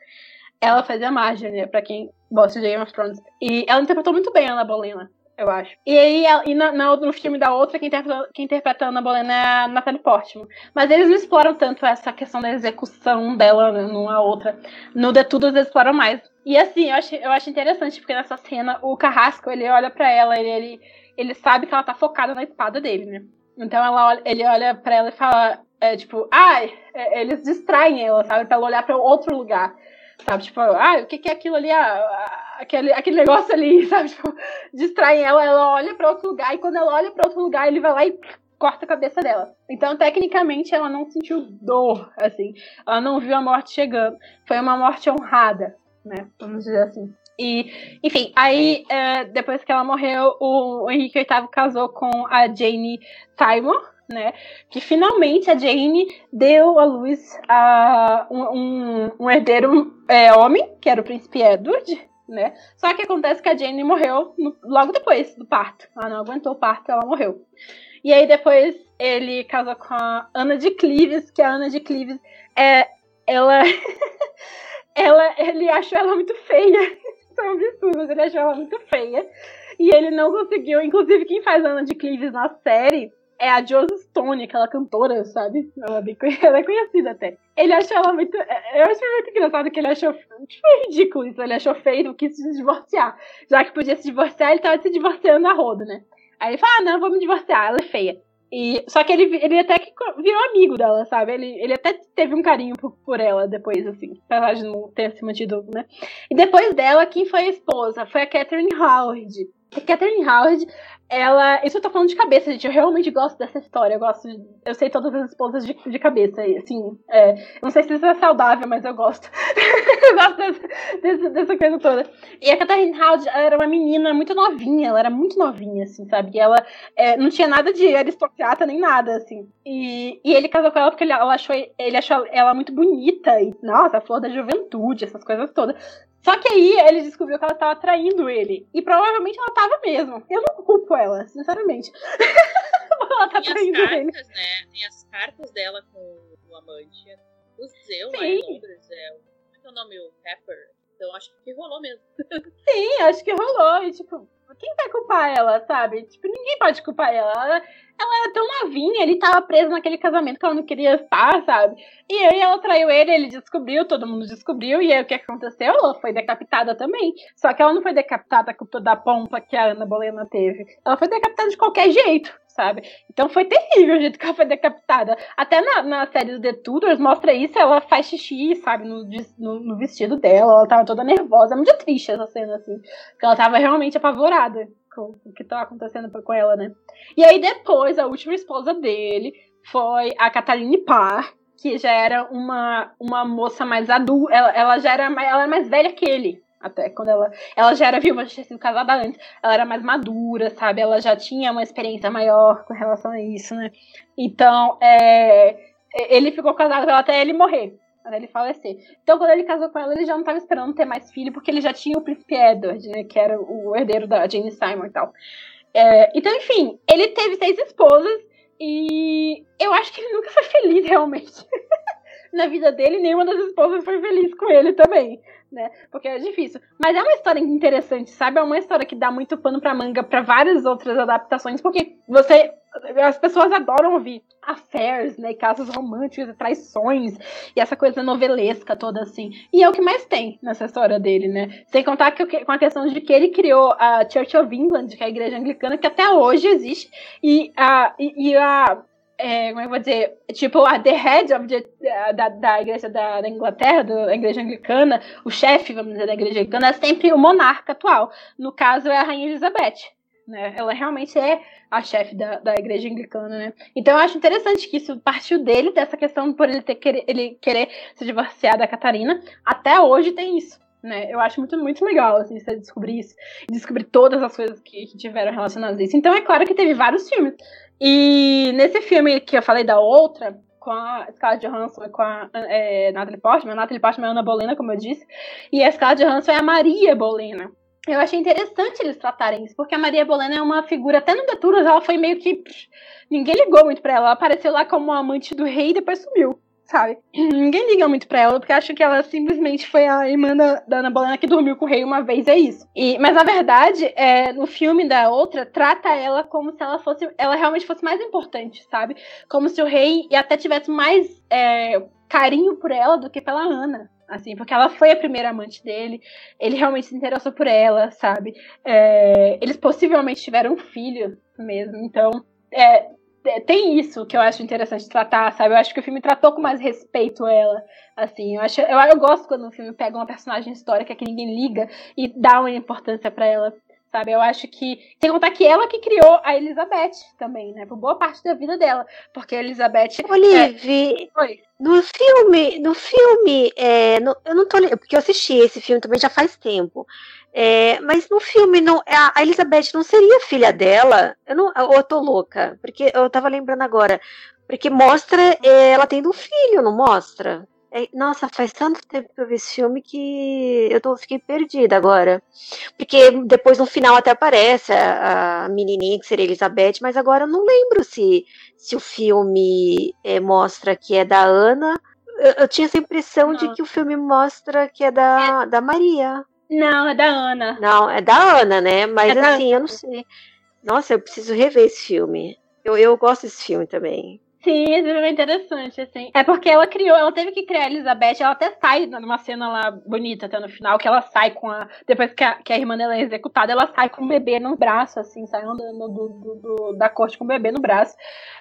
Ela fazia a Marjorie, né, pra quem gosta de Game of Thrones. E ela interpretou muito bem a Ana Bolena, eu acho. E aí, e na, na, no filme da outra, quem interpreta, quem interpreta a Ana Bolena é a Natalie Portman. Mas eles não exploram tanto essa questão da execução dela né, numa outra. No The Tudors eles exploram mais. E assim, eu acho, eu acho interessante, porque nessa cena, o Carrasco, ele olha para ela, ele, ele, ele sabe que ela tá focada na espada dele, né? Então ela, ele olha para ela e fala, é, tipo, ai, ah, eles distraem ela, sabe? Pra ela olhar para outro lugar. Sabe, tipo, ah, o que, que é aquilo ali? Ah, aquele, aquele negócio ali, sabe? Tipo, distraem ela, ela olha para outro lugar, e quando ela olha para outro lugar, ele vai lá e corta a cabeça dela. Então, tecnicamente, ela não sentiu dor, assim. Ela não viu a morte chegando. Foi uma morte honrada, né? Vamos dizer assim. E, enfim, aí é, depois que ela morreu, o, o Henrique VIII casou com a Jane Seymour, né? Que finalmente a Jane deu à luz a um, um, um herdeiro é, homem, que era o príncipe Edward, né? Só que acontece que a Jane morreu no, logo depois do parto. Ela não aguentou o parto, ela morreu. E aí depois ele casou com a Ana de Cleves, que a Ana de Cleves é ela ela ele achou ela muito feia um absurdo, mas ele achou ela muito feia. E ele não conseguiu. Inclusive, quem faz Ana de Cleves na série é a Josie Stone, aquela cantora, sabe? Ela é, bem, ela é conhecida até. Ele achou ela muito. Eu achei muito engraçado que ele achou. Tipo, ridículo isso. Ele achou feio, quis se divorciar. Já que podia se divorciar, ele tava se divorciando na roda, né? Aí ele fala: ah, não, vou me divorciar, ela é feia. E, só que ele, ele até que virou amigo dela, sabe? Ele, ele até teve um carinho por, por ela depois, assim. Apesar de não ter se mantido, né? E depois dela, quem foi a esposa? Foi a Catherine Howard. Catherine Howard ela. Isso eu tô falando de cabeça, gente. Eu realmente gosto dessa história. Eu gosto. De, eu sei todas as esposas de, de cabeça. Assim, é, não sei se isso é saudável, mas eu gosto. eu gosto dessa, dessa, dessa, coisa toda. E a Catherine Howard era uma menina muito novinha. Ela era muito novinha, assim, sabe? E ela é, não tinha nada de aristocrata nem nada, assim. E, e ele casou com ela porque ele, ela achou, ele achou ela muito bonita. E, nossa, a flor da juventude, essas coisas todas. Só que aí ele descobriu que ela estava traindo ele. E provavelmente ela estava mesmo. Eu não culpo ela, sinceramente. ela tá Tem traindo cartas, ele. Né? Tem as cartas dela com o amante. O Zeu lá em Londres. É, como é que é o nome? O Pepper. Então acho que rolou mesmo. Sim, acho que rolou. E tipo, quem vai culpar ela, sabe? Tipo, ninguém pode culpar ela. ela ela era tão novinha, ele tava preso naquele casamento que ela não queria estar, sabe? E aí ela traiu ele, ele descobriu, todo mundo descobriu, e aí o que aconteceu? Ela foi decapitada também. Só que ela não foi decapitada com toda a pompa que a Ana Bolena teve. Ela foi decapitada de qualquer jeito, sabe? Então foi terrível o jeito que ela foi decapitada. Até na, na série do The Tudors mostra isso, ela faz xixi, sabe, no, no, no vestido dela, ela tava toda nervosa. É muito triste essa cena, assim. Porque ela tava realmente apavorada com o que tá acontecendo com ela, né? E aí depois, a última esposa dele foi a Cataline Parr, que já era uma, uma moça mais adulta, ela, ela já era ela era mais velha que ele, até quando ela ela já era viúva, já tinha sido casada antes, ela era mais madura, sabe? Ela já tinha uma experiência maior com relação a isso, né? Então, é, ele ficou casado com ela até ele morrer. até ele falecer. Então, quando ele casou com ela, ele já não estava esperando ter mais filho, porque ele já tinha o príncipe Edward, né? Que era o herdeiro da Jane Simon e tal. É, então, enfim, ele teve seis esposas e eu acho que ele nunca foi feliz realmente. Na vida dele, nenhuma das esposas foi feliz com ele também né? Porque é difícil. Mas é uma história interessante, sabe? É uma história que dá muito pano pra manga para várias outras adaptações, porque você. As pessoas adoram ouvir affairs, né? Casos românticos, traições, e essa coisa novelesca toda assim. E é o que mais tem nessa história dele, né? Sem contar que, com a questão de que ele criou a Church of England, que é a igreja anglicana, que até hoje existe, e a, e, e a é, como é que eu vou dizer, tipo, a the head of the, da, da igreja da, da Inglaterra, da igreja anglicana, o chefe, vamos dizer, da igreja anglicana, é sempre o monarca atual. No caso, é a rainha Elizabeth. Né? Ela realmente é a chefe da, da igreja anglicana, né? Então eu acho interessante que isso partiu dele, dessa questão por ele, ter, ele querer se divorciar da Catarina. Até hoje tem isso. Né? Eu acho muito, muito legal assim, você descobrir isso, descobrir todas as coisas que, que tiveram relacionadas a isso. Então é claro que teve vários filmes. E nesse filme que eu falei da outra, com a Scarlett Johansson e com a é, Natalie Portman, a Natalie Portman é a Ana Bolena, como eu disse, e a Scarlett Johansson é a Maria Bolena. Eu achei interessante eles tratarem isso, porque a Maria Bolena é uma figura, até no Deturas ela foi meio que. Ninguém ligou muito pra ela. Ela apareceu lá como amante do rei e depois sumiu sabe? Ninguém liga muito pra ela, porque acha que ela simplesmente foi a irmã da, da Ana Bolena que dormiu com o rei uma vez, é isso. E, mas na verdade, é, no filme da outra, trata ela como se ela fosse, ela realmente fosse mais importante, sabe? Como se o rei até tivesse mais é, carinho por ela do que pela Ana. Assim, porque ela foi a primeira amante dele, ele realmente se interessou por ela, sabe? É, eles possivelmente tiveram um filho mesmo, então é, tem isso que eu acho interessante tratar, sabe? Eu acho que o filme tratou com mais respeito ela, assim. Eu, acho, eu, eu gosto quando o filme pega uma personagem histórica que ninguém liga e dá uma importância para ela, sabe? Eu acho que. Sem contar que ela que criou a Elizabeth também, né? Por boa parte da vida dela. Porque a Elizabeth. Olive, é... no filme, no filme, é, no, eu não tô. Porque eu assisti esse filme também já faz tempo. É, mas no filme, não, a Elizabeth não seria filha dela? Eu não, ou eu tô louca? Porque eu tava lembrando agora. Porque mostra é, ela tendo um filho, não mostra? É, nossa, faz tanto tempo que eu vi esse filme que eu tô, fiquei perdida agora. Porque depois no final até aparece a, a menininha que seria Elizabeth, mas agora eu não lembro se, se o filme é, mostra que é da Ana. Eu, eu tinha essa impressão não. de que o filme mostra que é da, é. da Maria. Não, é da Ana. Não, é da Ana, né? Mas é assim, eu não sei. Nossa, eu preciso rever esse filme. Eu, eu gosto desse filme também. Sim, esse filme é interessante, assim. É porque ela criou, ela teve que criar a Elizabeth, ela até sai numa cena lá bonita até no final, que ela sai com a. Depois que a, que a irmã dela é executada, ela sai com o bebê no braço, assim, sai andando do, do, do, da corte com o bebê no braço.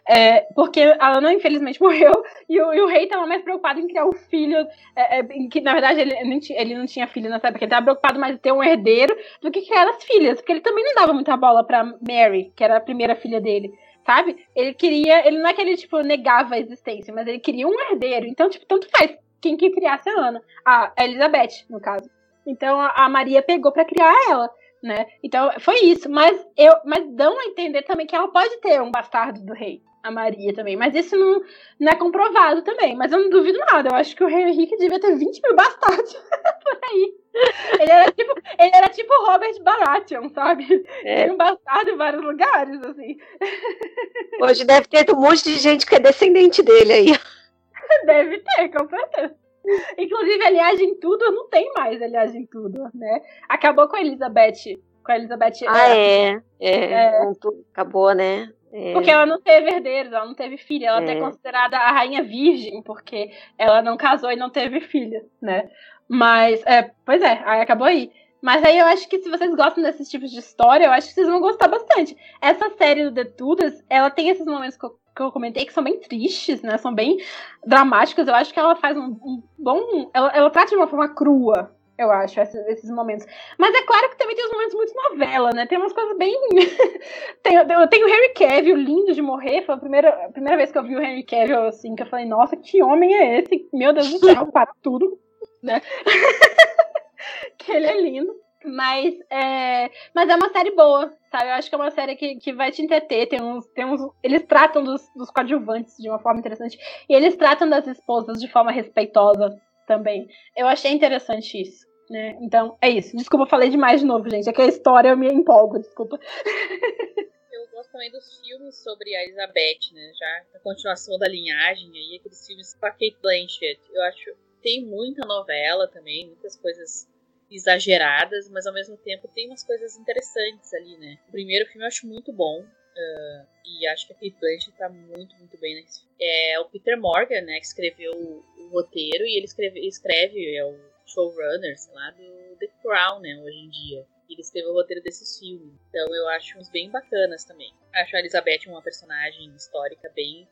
É, porque a Ana, infelizmente, morreu e o, e o rei estava mais preocupado em criar o um filho, é, é, que na verdade ele, ele não tinha filho nessa época, ele estava preocupado mais em ter um herdeiro do que criar as filhas, porque ele também não dava muita bola pra Mary, que era a primeira filha dele sabe? Ele queria, ele não é que ele, tipo, negava a existência, mas ele queria um herdeiro. Então, tipo, tanto faz quem que criasse a Ana. A Elizabeth, no caso. Então, a Maria pegou para criar ela, né? Então, foi isso. Mas, eu, mas dão a entender também que ela pode ter um bastardo do rei. A Maria também. Mas isso não, não é comprovado também. Mas eu não duvido nada. Eu acho que o rei Henrique devia ter 20 mil bastardos por aí. Ele era tipo, ele era tipo Robert Baratheon, sabe? É. Tem um bastardo em vários lugares, assim. Hoje deve ter um monte de gente que é descendente dele aí. Deve ter, com certeza. Inclusive, aliás, em tudo, não tem mais aliás em tudo, né? Acabou com a Elizabeth. Com a Elizabeth. Ah, é. É. é. Acabou, né? É. Porque ela não teve herdeiros, ela não teve filha. Ela é. é considerada a rainha virgem, porque ela não casou e não teve filha, né? Mas, é, pois é, aí acabou aí. Mas aí eu acho que se vocês gostam desses tipos de história, eu acho que vocês vão gostar bastante. Essa série do The Tudors, ela tem esses momentos que eu, que eu comentei que são bem tristes, né? São bem dramáticos. Eu acho que ela faz um, um bom. Ela, ela trata de uma forma crua, eu acho, esses, esses, momentos. Mas é claro que também tem uns momentos muito novela, né? Tem umas coisas bem. tem, eu tenho o Harry Cavill, lindo de morrer. Foi a primeira, a primeira vez que eu vi o Harry Cavill, assim, que eu falei, nossa, que homem é esse? Meu Deus do céu, para tudo né? que ele é lindo. Mas é, mas é uma série boa, sabe? Eu acho que é uma série que, que vai te entreter. Tem uns, tem uns, eles tratam dos, dos coadjuvantes de uma forma interessante. E eles tratam das esposas de forma respeitosa também. Eu achei interessante isso. Né? Então, é isso. Desculpa, falei demais de novo, gente. É que a história eu me empolgo, desculpa. Eu gosto também dos filmes sobre a Elizabeth, né? Já a continuação da linhagem aí, aqueles filmes com a Kate Blanchett. Eu acho tem muita novela também, muitas coisas exageradas, mas ao mesmo tempo tem umas coisas interessantes ali, né? O primeiro filme eu acho muito bom. Uh, e acho que a Kate Blanchett tá muito, muito bem nesse filme. É o Peter Morgan, né, que escreveu o, o roteiro e ele escreve, escreve é o showrunner, sei lá, do The Crown, né, hoje em dia. Ele escreveu o roteiro desses filmes. Então eu acho uns bem bacanas também. Acho a Elizabeth uma personagem histórica bem,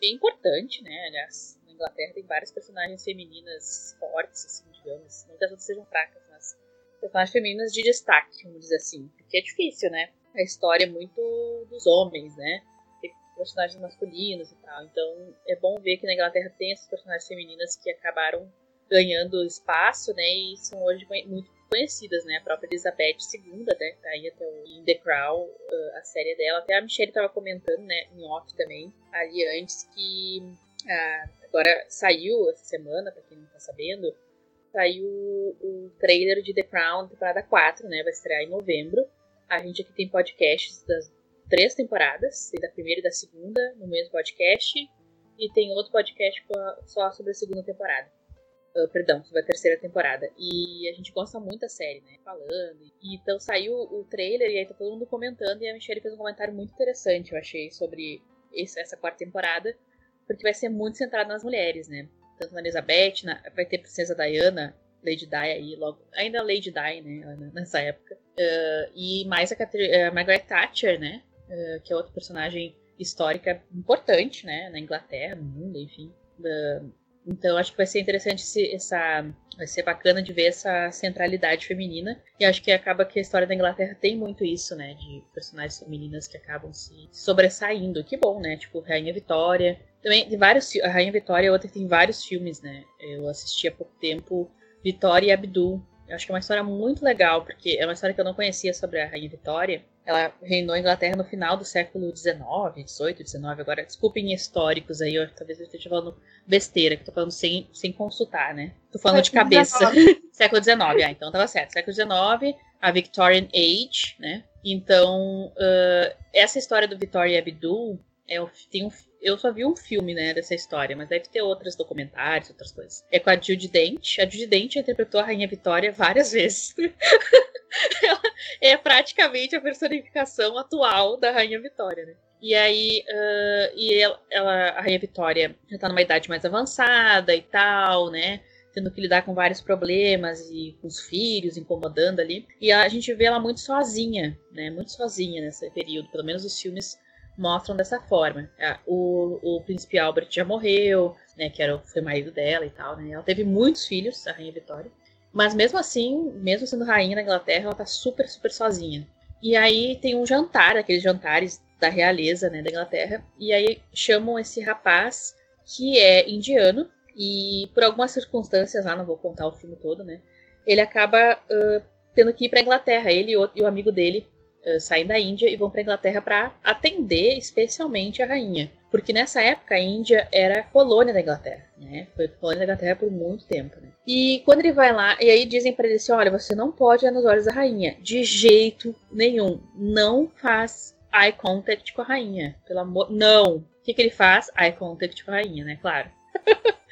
bem importante, né? Aliás, Inglaterra tem várias personagens femininas fortes, assim, digamos. Não que as outras sejam fracas, mas personagens femininas de destaque, vamos dizer assim. Porque é difícil, né? A história é muito dos homens, né? Tem personagens masculinos e tal. Então é bom ver que na Inglaterra tem essas personagens femininas que acabaram ganhando espaço, né? E são hoje muito conhecidas, né? A própria Elizabeth II, né? Tá aí até o In The Crown, uh, a série dela. Até a Michelle tava comentando, né? Em off também, ali antes, que uh, agora saiu essa semana, pra quem não tá sabendo, saiu o trailer de The Crown, temporada 4, né? Vai estrear em novembro. A gente aqui tem podcasts das três temporadas, da primeira e da segunda, no mesmo podcast. E tem outro podcast só sobre a segunda temporada. Uh, perdão, sobre a terceira temporada. E a gente gosta muito da série, né? Falando. E, então saiu o trailer e aí tá todo mundo comentando. E a Michelle fez um comentário muito interessante, eu achei, sobre esse, essa quarta temporada. Porque vai ser muito centrado nas mulheres, né? Tanto na Elizabeth, na, vai ter Princesa Diana, Lady Di aí, logo. Ainda Lady Di, né? Nessa época. Uh, e mais a, a Margaret Thatcher, né? Uh, que é outra personagem histórica importante, né? Na Inglaterra, no mundo, enfim. Uh, então acho que vai ser interessante esse, essa. Vai ser bacana de ver essa centralidade feminina. E acho que acaba que a história da Inglaterra tem muito isso, né? De personagens femininas que acabam se sobressaindo. Que bom, né? Tipo, Rainha Vitória. Também tem vários. A Rainha Vitória é outra que tem vários filmes, né? Eu assisti há pouco tempo Vitória e Abdul. Eu acho que é uma história muito legal, porque é uma história que eu não conhecia sobre a Rainha Vitória. Ela reinou a Inglaterra no final do século XIX, XVIII, XIX. Agora, desculpem históricos aí, eu, talvez eu esteja falando besteira, que tô falando sem, sem consultar, né? Tô falando de cabeça. século XIX, ah, então tava certo. Século XIX, a Victorian Age, né? Então, uh, essa história do Victoria Abdul é, tem um, eu só vi um filme, né, dessa história, mas deve ter outros documentários, outras coisas. É com a Judy Dent. A Judy Dent interpretou a Rainha Vitória várias vezes. ela é praticamente a personificação atual da Rainha Vitória, né? E aí, uh, e ela, ela, a Rainha Vitória já tá numa idade mais avançada e tal, né? Tendo que lidar com vários problemas e com os filhos incomodando ali. E a gente vê ela muito sozinha, né? Muito sozinha nesse período. Pelo menos os filmes mostram dessa forma. O, o príncipe Albert já morreu, né, que era, foi marido dela e tal, né? Ela teve muitos filhos, a rainha Vitória. Mas mesmo assim, mesmo sendo rainha da Inglaterra, ela tá super, super sozinha. E aí tem um jantar, aqueles jantares da realeza, né, da Inglaterra. E aí chamam esse rapaz que é indiano e por algumas circunstâncias lá, não vou contar o filme todo, né? Ele acaba uh, tendo que ir para Inglaterra, ele e o, o amigo dele, uh, saem da Índia e vão para Inglaterra para atender especialmente a rainha. Porque nessa época a Índia era colônia da Inglaterra, né? Foi colônia da Inglaterra por muito tempo, né? E quando ele vai lá, e aí dizem para ele assim: olha, você não pode ir nos olhos da rainha. De jeito nenhum. Não faz eye contact com a rainha. Pelo amor. Não! O que, que ele faz? Eye contact com a rainha, né? Claro.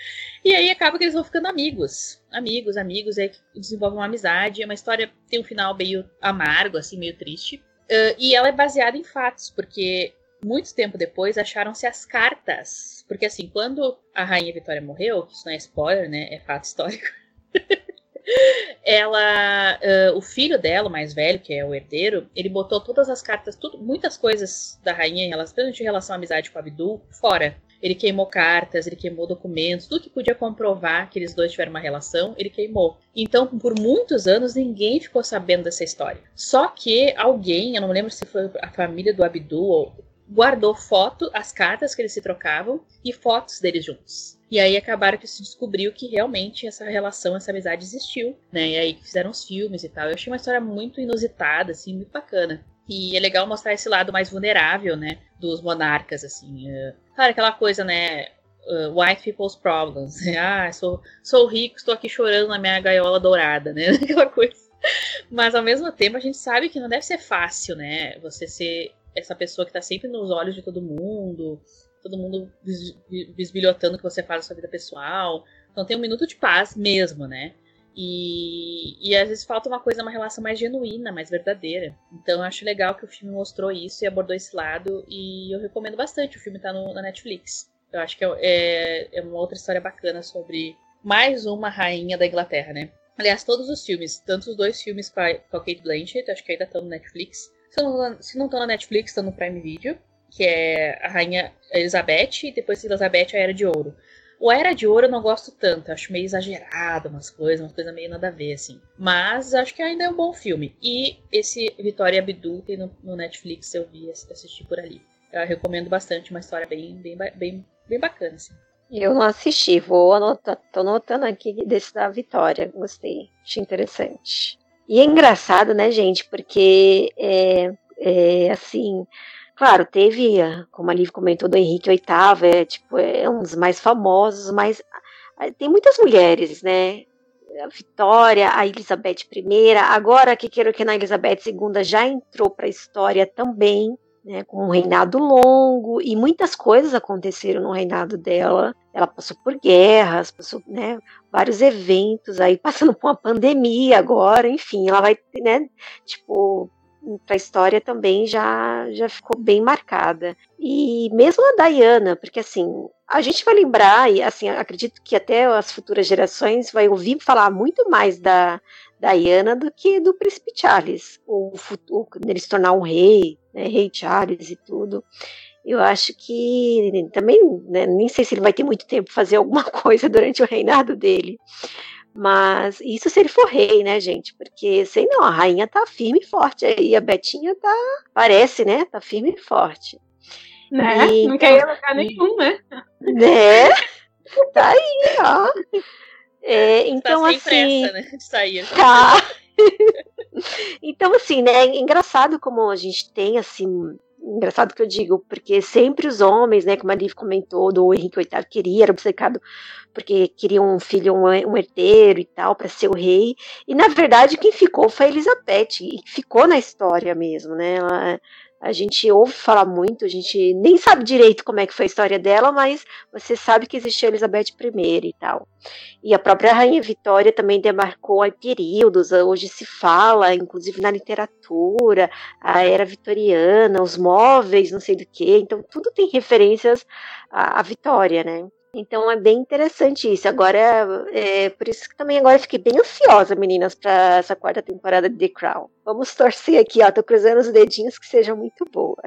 E aí acaba que eles vão ficando amigos. Amigos, amigos, aí desenvolvem uma amizade. É uma história tem um final meio amargo, assim, meio triste. Uh, e ela é baseada em fatos, porque muito tempo depois acharam-se as cartas. Porque assim, quando a Rainha Vitória morreu, isso não é spoiler, né? É fato histórico. ela, uh, o filho dela, o mais velho, que é o herdeiro, ele botou todas as cartas, tudo, muitas coisas da rainha, em relação, em relação à amizade com Abdul, fora. Ele queimou cartas, ele queimou documentos, tudo que podia comprovar que eles dois tiveram uma relação, ele queimou. Então, por muitos anos, ninguém ficou sabendo dessa história. Só que alguém, eu não lembro se foi a família do Abdul, guardou foto, as cartas que eles se trocavam e fotos deles juntos. E aí acabaram que se descobriu que realmente essa relação, essa amizade existiu, né? E aí fizeram os filmes e tal. Eu achei uma história muito inusitada, assim, muito bacana. E é legal mostrar esse lado mais vulnerável, né? Dos monarcas, assim. Uh, claro, aquela coisa, né? Uh, white people's problems. ah, sou, sou rico, estou aqui chorando na minha gaiola dourada, né? Aquela coisa. Mas ao mesmo tempo a gente sabe que não deve ser fácil, né? Você ser essa pessoa que tá sempre nos olhos de todo mundo, todo mundo bisbilhotando o que você faz na sua vida pessoal. Então tem um minuto de paz mesmo, né? E, e às vezes falta uma coisa, uma relação mais genuína, mais verdadeira. Então eu acho legal que o filme mostrou isso e abordou esse lado. E eu recomendo bastante. O filme tá no, na Netflix. Eu acho que é, é, é uma outra história bacana sobre mais uma rainha da Inglaterra, né? Aliás, todos os filmes, tanto os dois filmes com a, com a Kate Blanchett, acho que ainda estão no Netflix. Se não estão na Netflix, estão no Prime Video, que é a Rainha Elizabeth e depois de Elizabeth a Era de Ouro. O Era de Ouro eu não gosto tanto, acho meio exagerado umas coisas, umas coisas meio nada a ver, assim. Mas acho que ainda é um bom filme. E esse Vitória Abdul tem no, no Netflix, eu vi, assisti por ali. Eu recomendo bastante, uma história bem, bem, bem, bem bacana, assim. Eu não assisti, vou anotar, tô anotando aqui desse da Vitória, gostei, achei interessante. E é engraçado, né, gente, porque é, é assim, claro, teve, como a Liv comentou, do Henrique VIII, é, tipo, é um dos mais famosos, mas ah, tem muitas mulheres, né, a Vitória, a Elizabeth I, agora que quero que na Elizabeth II já entrou para a história também, né, com um reinado longo e muitas coisas aconteceram no reinado dela. Ela passou por guerras, passou, né, vários eventos aí, passando por uma pandemia agora, enfim, ela vai, né, tipo, para a história também já já ficou bem marcada. E mesmo a Diana, porque assim, a gente vai lembrar e assim, acredito que até as futuras gerações vai ouvir falar muito mais da Diana do que do príncipe Charles, o, ele se tornar um rei, né, rei Charles e tudo. Eu acho que também, né, nem sei se ele vai ter muito tempo fazer alguma coisa durante o reinado dele. Mas isso se ele for rei, né, gente? Porque, sei não, a rainha tá firme e forte aí, a Betinha tá, parece, né, tá firme e forte. Né? E, não quer ir a lugar nenhum, né? Né? Tá aí, ó. É, então, tá sem assim, pressa, né, de sair. Tá. então, assim, né, é engraçado como a gente tem, assim, engraçado que eu digo, porque sempre os homens, né, como a Liv comentou, do Henrique VIII queria, era obcecado porque queria um filho, um, um herdeiro e tal, para ser o rei, e na verdade quem ficou foi a Elizabeth, e ficou na história mesmo, né, ela, a gente ouve falar muito, a gente nem sabe direito como é que foi a história dela, mas você sabe que existiu Elizabeth I e tal. E a própria Rainha Vitória também demarcou períodos, hoje se fala, inclusive na literatura, a era vitoriana, os móveis, não sei do que, então tudo tem referências à, à Vitória, né? Então é bem interessante isso. Agora, é, por isso que também agora fiquei bem ansiosa, meninas, para essa quarta temporada de The Crown. Vamos torcer aqui, ó. Tô cruzando os dedinhos que seja muito boa.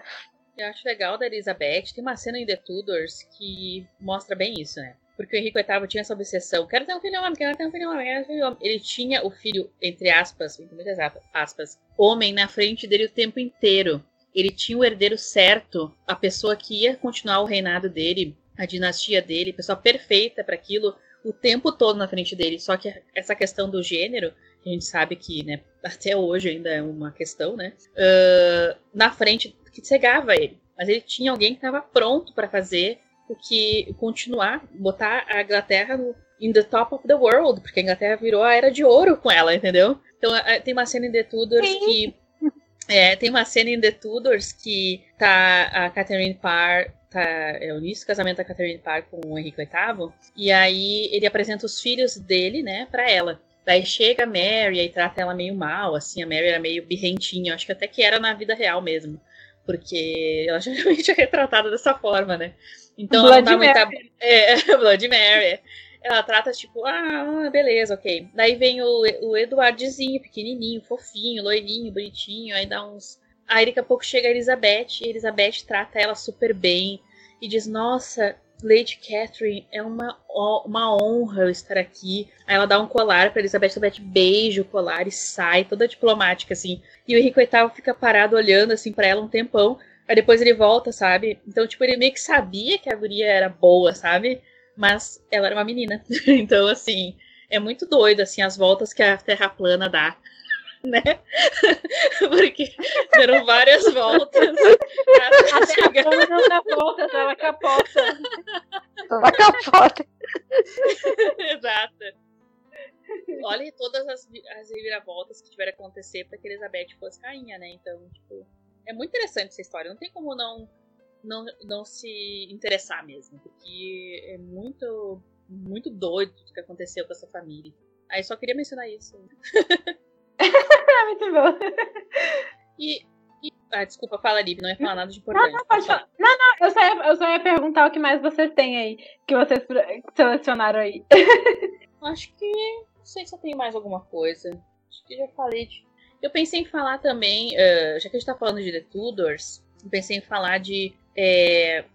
Eu acho legal da Elizabeth. Tem uma cena em The Tudors que mostra bem isso, né? Porque o Henrique VIII tinha essa obsessão. Quero ter um filho homem, quero ter um filho homem, quero ter um filho homem. Ele tinha o filho, entre aspas, entre muitas aspas, homem na frente dele o tempo inteiro. Ele tinha o herdeiro certo, a pessoa que ia continuar o reinado dele a dinastia dele, pessoa perfeita para aquilo o tempo todo na frente dele. Só que essa questão do gênero, a gente sabe que, né, até hoje ainda é uma questão, né? Uh, na frente que cegava ele. Mas ele tinha alguém que estava pronto para fazer o que continuar, botar a Inglaterra no in the top of the world, porque a Inglaterra virou a era de ouro com ela, entendeu? Então tem uma cena em The Tudors Sim. que é, tem uma cena em The Tudors que tá a Catherine Parr é o início do casamento da Catherine Parr com o Henrique VIII, e aí ele apresenta os filhos dele, né, para ela. Daí chega a Mary e trata ela meio mal, assim, a Mary era meio birrentinha, acho que até que era na vida real mesmo, porque ela geralmente é retratada dessa forma, né? Então Blood ela não tá Mary. muita... É, Blood Mary. Ela trata tipo, ah, beleza, ok. Daí vem o, o Eduardzinho, pequenininho, fofinho, loirinho, bonitinho, aí dá uns Aí daqui a pouco chega a Elizabeth, e a Elizabeth trata ela super bem e diz: Nossa, Lady Catherine, é uma, uma honra eu estar aqui. Aí ela dá um colar pra Elizabeth, Elizabeth beija o colar e sai, toda diplomática, assim. E o Henrique VIII fica parado olhando, assim, pra ela um tempão. Aí depois ele volta, sabe? Então, tipo, ele meio que sabia que a guria era boa, sabe? mas ela era uma menina. Então, assim, é muito doido, assim, as voltas que a Terra plana dá. Né? Porque deram várias voltas. A Terra plana não dá voltas, ela capota. Ela capota. Exato. Olha todas as, as reviravoltas que tiveram que acontecer para que Elizabeth fosse rainha, né? Então, tipo, é muito interessante essa história. Não tem como não, não, não se interessar mesmo, porque é muito, muito doido o que aconteceu com essa família. Aí só queria mencionar isso. muito bom. E, e, ah, desculpa, fala, Lívia, não ia falar nada de importante. Não, não, pode falar. Não, não, eu só, ia, eu só ia perguntar o que mais vocês têm aí, que vocês selecionaram aí. Acho que. Não sei se eu tenho mais alguma coisa. Acho que já falei de. Eu pensei em falar também, uh, já que a gente tá falando de The Tudors, eu pensei em falar de. É,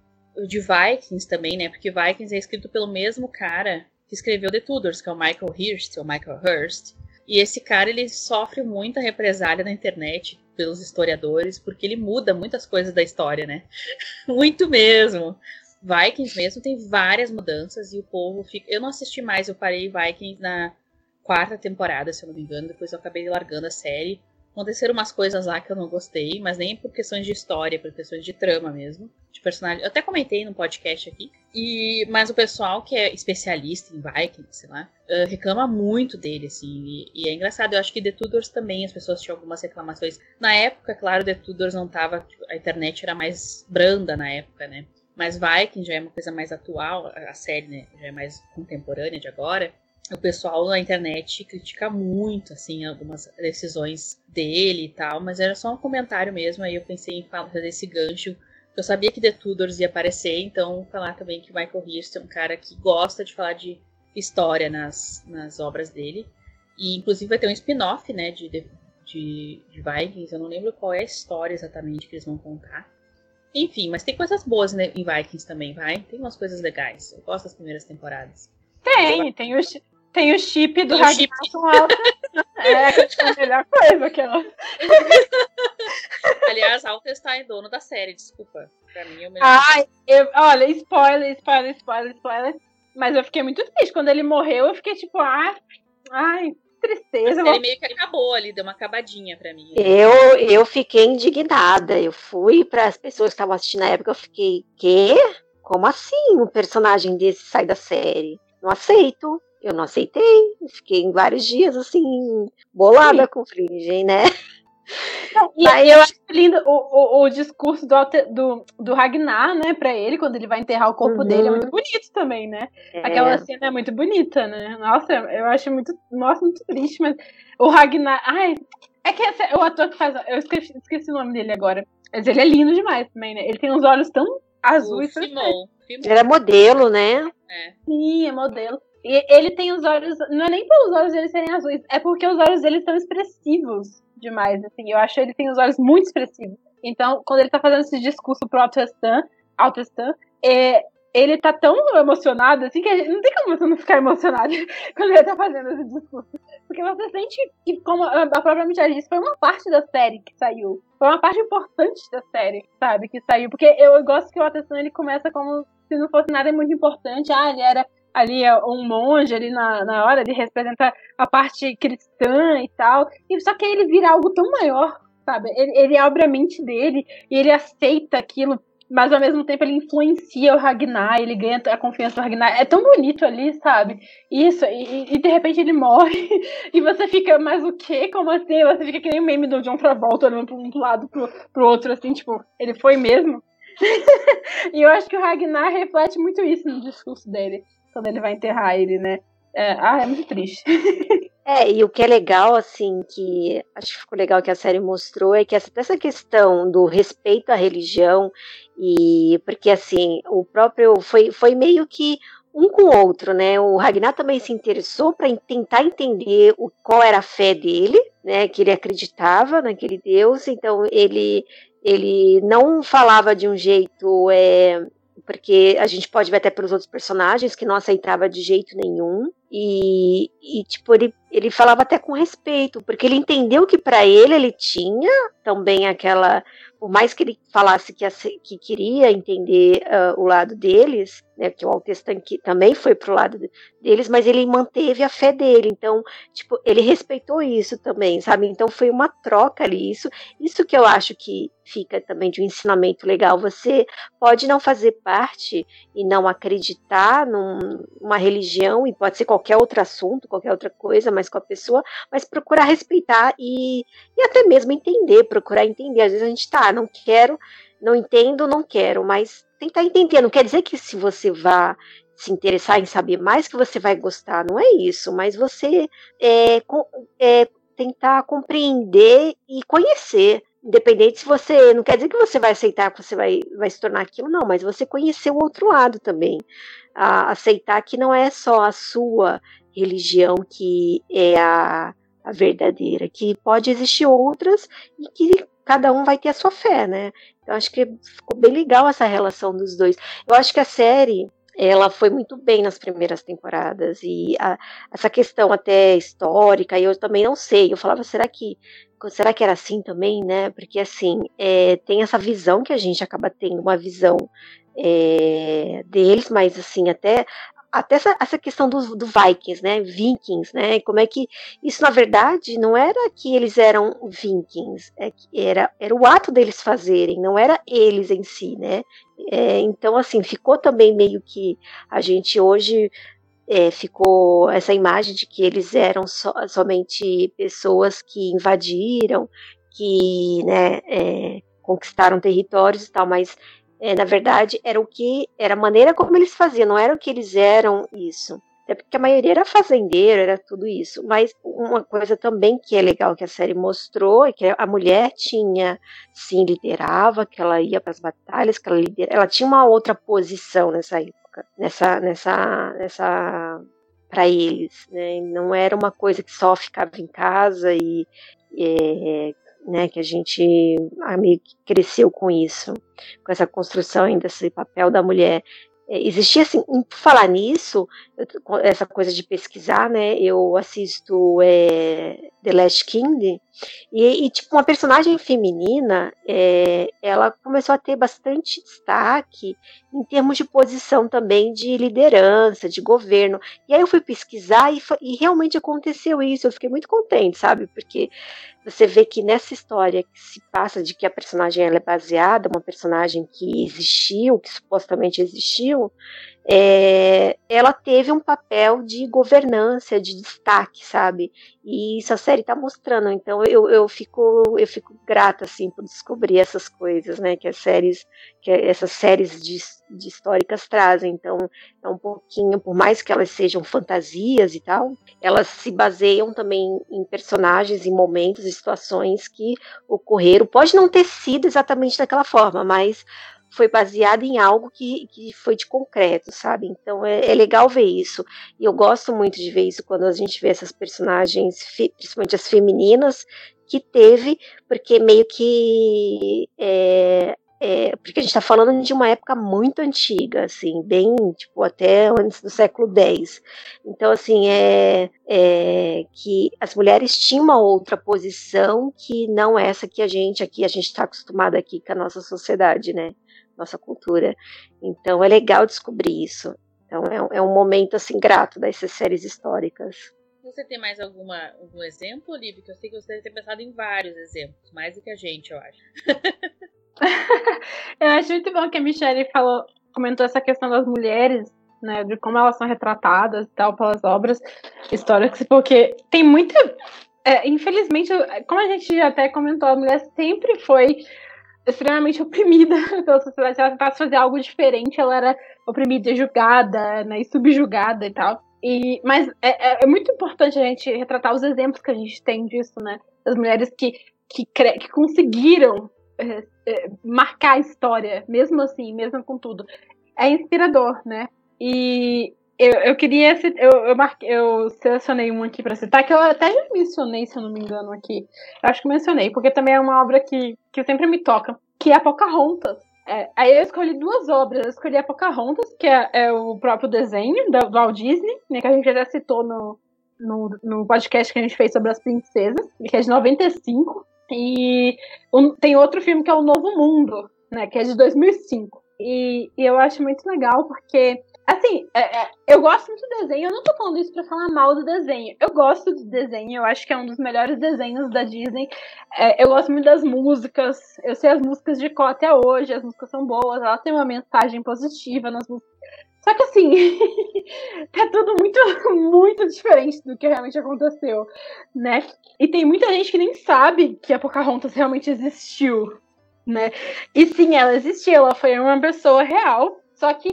de Vikings também, né? Porque Vikings é escrito pelo mesmo cara que escreveu The Tudors, que é o Michael Hirst, ou Michael Hurst. E esse cara, ele sofre muita represália na internet pelos historiadores, porque ele muda muitas coisas da história, né? Muito mesmo. Vikings mesmo tem várias mudanças e o povo fica. Eu não assisti mais, eu parei Vikings na quarta temporada, se eu não me engano, depois eu acabei largando a série. Aconteceram umas coisas lá que eu não gostei, mas nem por questões de história, por questões de trama mesmo, de personagem. Eu até comentei no podcast aqui. E mas o pessoal que é especialista em Vikings, sei lá, uh, reclama muito dele, assim. E, e, é engraçado. Eu acho que The Tudors também as pessoas tinham algumas reclamações. Na época, claro, The Tudors não tava, tipo, a internet era mais branda na época, né? Mas Vikings já é uma coisa mais atual, a série, né, já é mais contemporânea de agora o pessoal na internet critica muito, assim, algumas decisões dele e tal, mas era só um comentário mesmo, aí eu pensei em fazer esse gancho. Eu sabia que The Tudors ia aparecer, então falar também que Michael Hirst é um cara que gosta de falar de história nas, nas obras dele. E inclusive vai ter um spin-off, né, de, de, de Vikings, eu não lembro qual é a história exatamente que eles vão contar. Enfim, mas tem coisas boas né, em Vikings também, vai? Tem umas coisas legais. Eu gosto das primeiras temporadas. Tem, tem o, tem o chip do Ragnar com alta. É, é a melhor coisa aquela. Aliás, Alta está em dono da série, desculpa. Pra mim é o melhor. Ai, eu, olha, spoiler, spoiler, spoiler, spoiler. Mas eu fiquei muito triste. Quando ele morreu, eu fiquei tipo, ah, ai, tristeza. Ele meio que acabou ali, deu uma acabadinha pra mim. Eu, eu fiquei indignada. Eu fui para as pessoas que estavam assistindo na época, eu fiquei, quê? Como assim um personagem desse sai da série? Não aceito. Eu não aceitei, fiquei em vários dias assim, bolada Sim. com o Fringen, né? E Mas... eu acho lindo o, o, o discurso do, do, do, Ragnar, né, pra ele, quando ele vai enterrar o corpo uhum. dele, é muito bonito também, né? É. Aquela cena é muito bonita, né? Nossa, eu acho muito, nossa, muito triste, mas o Ragnar, ai, é que esse, o ator que faz, eu esqueci, esqueci o nome dele agora, mas ele é lindo demais também, né? Ele tem uns olhos tão azuis. Simon. Ele é modelo, né? É. Sim, é modelo. E ele tem os olhos. Não é nem pelos olhos dele serem azuis, é porque os olhos dele são expressivos demais. Assim, eu acho que ele tem os olhos muito expressivos. Então, quando ele tá fazendo esse discurso pro Altestan, é, ele tá tão emocionado, assim, que não tem como você não ficar emocionado quando ele tá fazendo esse discurso. Porque você sente que, como a própria Michelle disse, foi uma parte da série que saiu. Foi uma parte importante da série, sabe, que saiu. Porque eu gosto que o Altestan, ele começa como se não fosse nada muito importante. Ah, ele era ali é um monge ali na, na hora, ele representa a parte cristã e tal. E só que ele vira algo tão maior, sabe? Ele, ele abre a mente dele e ele aceita aquilo, mas ao mesmo tempo ele influencia o Ragnar, ele ganha a confiança do Ragnar. É tão bonito ali, sabe? Isso, e, e de repente ele morre, e você fica, mas o quê? Como assim? Você fica que nem o meme do John Travolta olhando pra um lado pro, pro outro, assim, tipo, ele foi mesmo? e eu acho que o Ragnar reflete muito isso no discurso dele quando ele vai enterrar ele, né? É, ah, é muito triste. É, e o que é legal, assim, que acho que ficou legal que a série mostrou é que essa, essa questão do respeito à religião, e porque assim, o próprio foi, foi meio que um com o outro, né? O Ragnar também se interessou para tentar entender o, qual era a fé dele, né? Que ele acreditava naquele Deus, então ele ele não falava de um jeito é, porque a gente pode ver até pelos outros personagens que não aceitava de jeito nenhum. E, e, tipo, ele, ele falava até com respeito, porque ele entendeu que para ele ele tinha também aquela por mais que ele falasse que, que queria entender uh, o lado deles, né, que o Altestan também foi pro lado deles, mas ele manteve a fé dele. Então, tipo, ele respeitou isso também, sabe? Então foi uma troca ali. Isso, isso que eu acho que fica também de um ensinamento legal. Você pode não fazer parte e não acreditar numa religião, e pode ser qualquer outro assunto, qualquer outra coisa, mas com a pessoa, mas procurar respeitar e, e até mesmo entender, procurar entender. Às vezes a gente tá, não quero, não entendo, não quero, mas tentar entender. Não quer dizer que se você vá se interessar em saber mais que você vai gostar, não é isso, mas você é, é, tentar compreender e conhecer. Independente se você. Não quer dizer que você vai aceitar que você vai, vai se tornar aquilo, não, mas você conhecer o outro lado também. A, aceitar que não é só a sua religião que é a, a verdadeira, que pode existir outras e que cada um vai ter a sua fé, né? Eu acho que ficou bem legal essa relação dos dois. Eu acho que a série ela foi muito bem nas primeiras temporadas e a, essa questão até histórica eu também não sei eu falava será que será que era assim também né porque assim é, tem essa visão que a gente acaba tendo uma visão é, deles mas assim até até essa, essa questão do, do, Vikings, né? Vikings, né? Como é que isso na verdade não era que eles eram Vikings, é era, era o ato deles fazerem, não era eles em si, né? É, então assim ficou também meio que a gente hoje é, ficou essa imagem de que eles eram so, somente pessoas que invadiram, que né, conquistaram territórios e tal, mas é, na verdade, era o que era a maneira como eles faziam, não era o que eles eram isso. Até porque a maioria era fazendeiro, era tudo isso. Mas uma coisa também que é legal que a série mostrou é que a mulher tinha, sim, liderava, que ela ia para as batalhas, que ela liderava, ela tinha uma outra posição nessa época, nessa, nessa, nessa para eles, né? Não era uma coisa que só ficava em casa e é, né, que a gente meio que cresceu com isso, com essa construção ainda desse papel da mulher. É, existia assim, por falar nisso, essa coisa de pesquisar, né? Eu assisto é, The Last King e, e, tipo uma personagem feminina, é, ela começou a ter bastante destaque em termos de posição também de liderança, de governo. E aí eu fui pesquisar e, e realmente aconteceu isso. Eu fiquei muito contente, sabe? Porque você vê que nessa história que se passa de que a personagem ela é baseada, uma personagem que existiu, que supostamente existiu, é, ela teve um papel de governança, de destaque, sabe? E isso a série está mostrando. Então eu, eu fico eu fico grata assim por descobrir essas coisas, né? Que as séries, que essas séries de, de históricas trazem. Então é um pouquinho, por mais que elas sejam fantasias e tal, elas se baseiam também em personagens, em momentos, e situações que ocorreram. Pode não ter sido exatamente daquela forma, mas foi baseada em algo que, que foi de concreto, sabe? Então é, é, legal ver isso. E eu gosto muito de ver isso quando a gente vê essas personagens, principalmente as femininas, que teve, porque meio que. É, é, porque a gente está falando de uma época muito antiga, assim, bem, tipo, até antes do século X. Então, assim, é, é, que as mulheres tinham uma outra posição que não essa que a gente aqui, a gente está acostumado aqui com a nossa sociedade, né? Nossa cultura. Então é legal descobrir isso. Então é, é um momento assim grato dessas séries históricas. Você tem mais alguma, algum exemplo, Olivia? Que eu sei que você deve ter pensado em vários exemplos, mais do que a gente, eu acho. eu acho muito bom que a Michelle falou, comentou essa questão das mulheres, né, de como elas são retratadas e tal pelas obras históricas, porque tem muita. É, infelizmente, como a gente já até comentou, a mulher sempre foi extremamente oprimida pela sociedade. Se ela tentasse fazer algo diferente, ela era oprimida, julgada, né, e subjugada e tal. E, mas é, é, é, muito importante a gente retratar os exemplos que a gente tem disso, né? Das mulheres que, que, que conseguiram é, é, marcar a história, mesmo assim, mesmo com tudo. É inspirador, né? E eu, eu queria. Eu, eu, marquei, eu selecionei um aqui para citar, que eu até já mencionei, se eu não me engano, aqui. Eu acho que mencionei, porque também é uma obra que, que sempre me toca, que é a Pocahontas. É, aí eu escolhi duas obras. Eu escolhi a Pocahontas, que é, é o próprio desenho do, Walt Disney, né, que a gente já citou no, no, no podcast que a gente fez sobre as princesas, que é de 95. E um, tem outro filme que é O Novo Mundo, né, que é de 2005. E, e eu acho muito legal porque Assim, é, é, eu gosto muito do desenho. Eu não tô falando isso pra falar mal do desenho. Eu gosto do desenho. Eu acho que é um dos melhores desenhos da Disney. É, eu gosto muito das músicas. Eu sei as músicas de cor até hoje. As músicas são boas. Ela tem uma mensagem positiva nas músicas. Só que assim, tá tudo muito, muito diferente do que realmente aconteceu, né? E tem muita gente que nem sabe que a Pocahontas realmente existiu, né? E sim, ela existiu. Ela foi uma pessoa real. Só que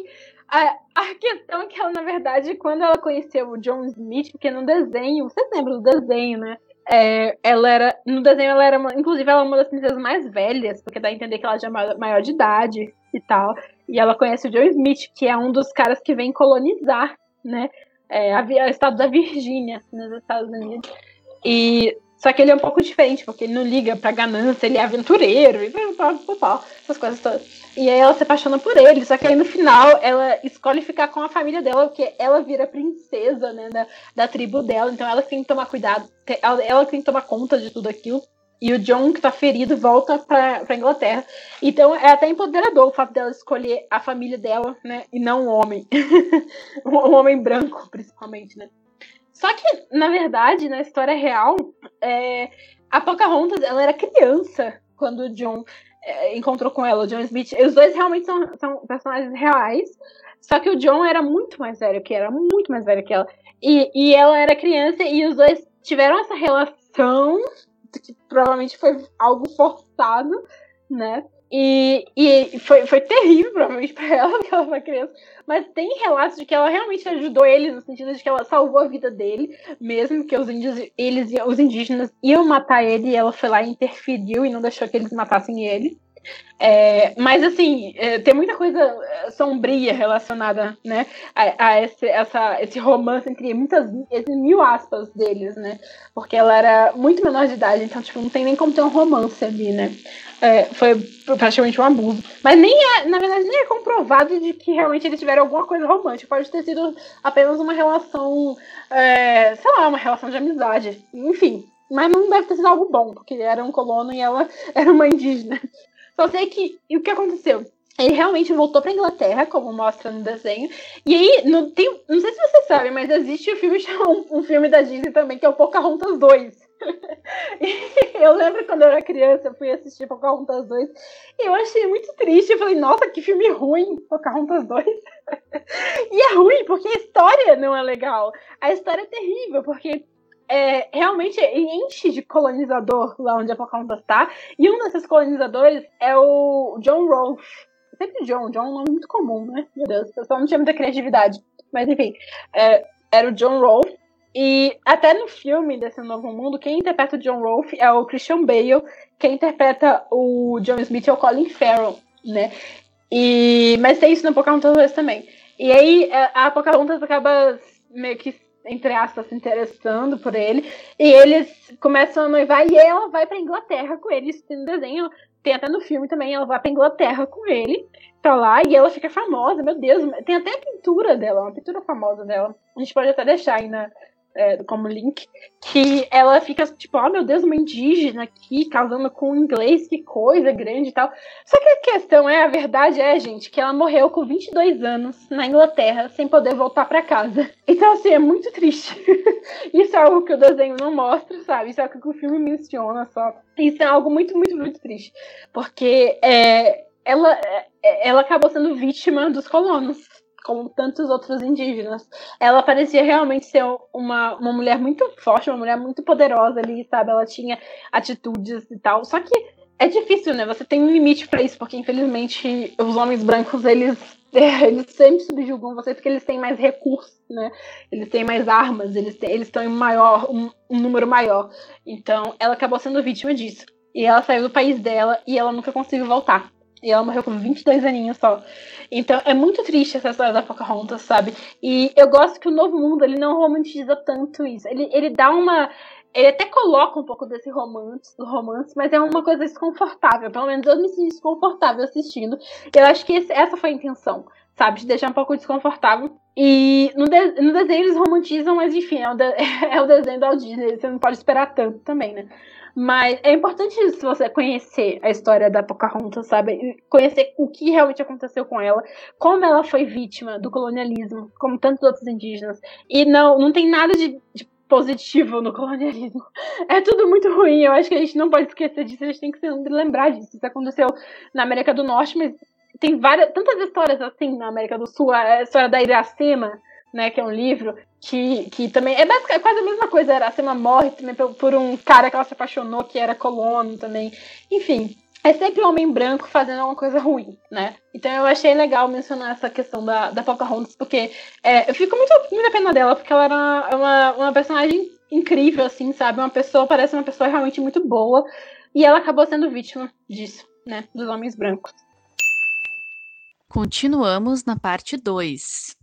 a, a questão é que ela, na verdade, quando ela conheceu o John Smith, porque no desenho, vocês lembram do desenho, né? É, ela era. No desenho, ela era. Uma, inclusive, ela é uma das princesas mais velhas, porque dá a entender que ela já é maior de idade e tal. E ela conhece o John Smith, que é um dos caras que vem colonizar, né? É, a, o estado da Virgínia, nos Estados Unidos. E só que ele é um pouco diferente, porque ele não liga pra ganância, ele é aventureiro, e essas coisas todas. E aí ela se apaixona por ele, só que aí no final ela escolhe ficar com a família dela, porque ela vira princesa, né, da, da tribo dela, então ela tem que tomar cuidado, ela, ela tem que tomar conta de tudo aquilo. E o John, que tá ferido, volta pra, pra Inglaterra. Então é até empoderador o fato dela escolher a família dela, né? E não um homem. um homem branco, principalmente, né? Só que, na verdade, na história real, é, a Pocahontas ela era criança quando o John é, encontrou com ela, o John Smith. Os dois realmente são, são personagens reais. Só que o John era muito mais velho que ela, muito mais velho que ela. E, e ela era criança e os dois tiveram essa relação que provavelmente foi algo forçado, né? E, e foi, foi terrível, provavelmente, pra ela, porque ela foi criança. Mas tem relatos de que ela realmente ajudou ele, no sentido de que ela salvou a vida dele, mesmo que os índios, eles, os indígenas iam matar ele, e ela foi lá e interferiu e não deixou que eles matassem ele. É, mas assim, é, tem muita coisa é, sombria relacionada, né, a, a esse, essa, esse romance entre muitas, mil aspas deles, né, porque ela era muito menor de idade, então tipo, não tem nem como ter um romance ali, né. É, foi praticamente um abuso. Mas nem é, na verdade, nem é comprovado de que realmente eles tiveram alguma coisa romântica. Pode ter sido apenas uma relação, é, sei lá, uma relação de amizade. Enfim, mas não deve ter sido algo bom, porque ele era um colono e ela era uma indígena. Só sei que. E o que aconteceu? Ele realmente voltou pra Inglaterra, como mostra no desenho. E aí, no, tem, não sei se vocês sabem, mas existe um filme, um, um filme da Disney também, que é o Pocahontas 2. eu lembro quando eu era criança, eu fui assistir Pocahontas 2 e eu achei muito triste. Eu falei, nossa, que filme ruim, Pocahontas 2. e é ruim porque a história não é legal. A história é terrível, porque é, realmente enche de colonizador lá onde a Pocahontas tá. E um desses colonizadores é o John Rolfe. Sempre John, John é um nome muito comum, né? Meu Deus, o pessoal não tinha muita criatividade. Mas enfim, é, era o John Rolfe. E até no filme desse Novo Mundo, quem interpreta o John Rolfe é o Christian Bale, quem interpreta o John Smith é o Colin Farrell, né? E, mas tem isso no Pocahontas 2 também. E aí a Pocahontas acaba meio que entre aspas, se interessando por ele. E eles começam a noivar e ela vai pra Inglaterra com ele. Isso tem no desenho, tem até no filme também. Ela vai pra Inglaterra com ele, pra lá, e ela fica famosa, meu Deus. Tem até a pintura dela, uma pintura famosa dela. A gente pode até deixar aí na, é, como link, que ela fica tipo, oh meu Deus, uma indígena aqui casando com um inglês, que coisa grande e tal. Só que a questão é, a verdade é, gente, que ela morreu com 22 anos na Inglaterra sem poder voltar para casa. Então, assim, é muito triste. Isso é algo que o desenho não mostra, sabe? Isso é algo que o filme menciona só. Isso é algo muito, muito, muito triste. Porque é, ela, é, ela acabou sendo vítima dos colonos como tantos outros indígenas. Ela parecia realmente ser uma, uma mulher muito forte, uma mulher muito poderosa ali, sabe? Ela tinha atitudes e tal. Só que é difícil, né? Você tem um limite para isso, porque infelizmente os homens brancos, eles, eles sempre subjugam você porque eles têm mais recursos, né? Eles têm mais armas, eles, têm, eles estão em maior, um, um número maior. Então, ela acabou sendo vítima disso. E ela saiu do país dela e ela nunca conseguiu voltar. E ela morreu com 22 aninhos só. Então é muito triste essa história da Pocahontas, sabe? E eu gosto que o Novo Mundo ele não romantiza tanto isso. Ele, ele dá uma. ele até coloca um pouco desse romance, romance, mas é uma coisa desconfortável. Pelo menos eu me sinto desconfortável assistindo. Eu acho que esse, essa foi a intenção, sabe? De deixar um pouco desconfortável. E no, de, no desenho eles romantizam, mas enfim, é o, de, é o desenho da Disney. Você não pode esperar tanto também, né? Mas é importante se você conhecer a história da Pocahontas, sabe? Conhecer o que realmente aconteceu com ela, como ela foi vítima do colonialismo, como tantos outros indígenas. E não, não tem nada de, de positivo no colonialismo. É tudo muito ruim. Eu acho que a gente não pode esquecer disso, a gente tem que sempre lembrar disso. Isso aconteceu na América do Norte, mas tem várias, tantas histórias assim na América do Sul. A história da Iracema, né, que é um livro que, que também é, basicamente, é quase a mesma coisa. A Iracema morre também por, por um cara que ela se apaixonou, que era colono também. Enfim, é sempre um homem branco fazendo uma coisa ruim, né? Então eu achei legal mencionar essa questão da, da Pocahontas, porque é, eu fico muito, muito a pena dela, porque ela era uma, uma personagem incrível, assim, sabe? Uma pessoa, parece uma pessoa realmente muito boa, e ela acabou sendo vítima disso, né? Dos homens brancos. Continuamos na parte 2.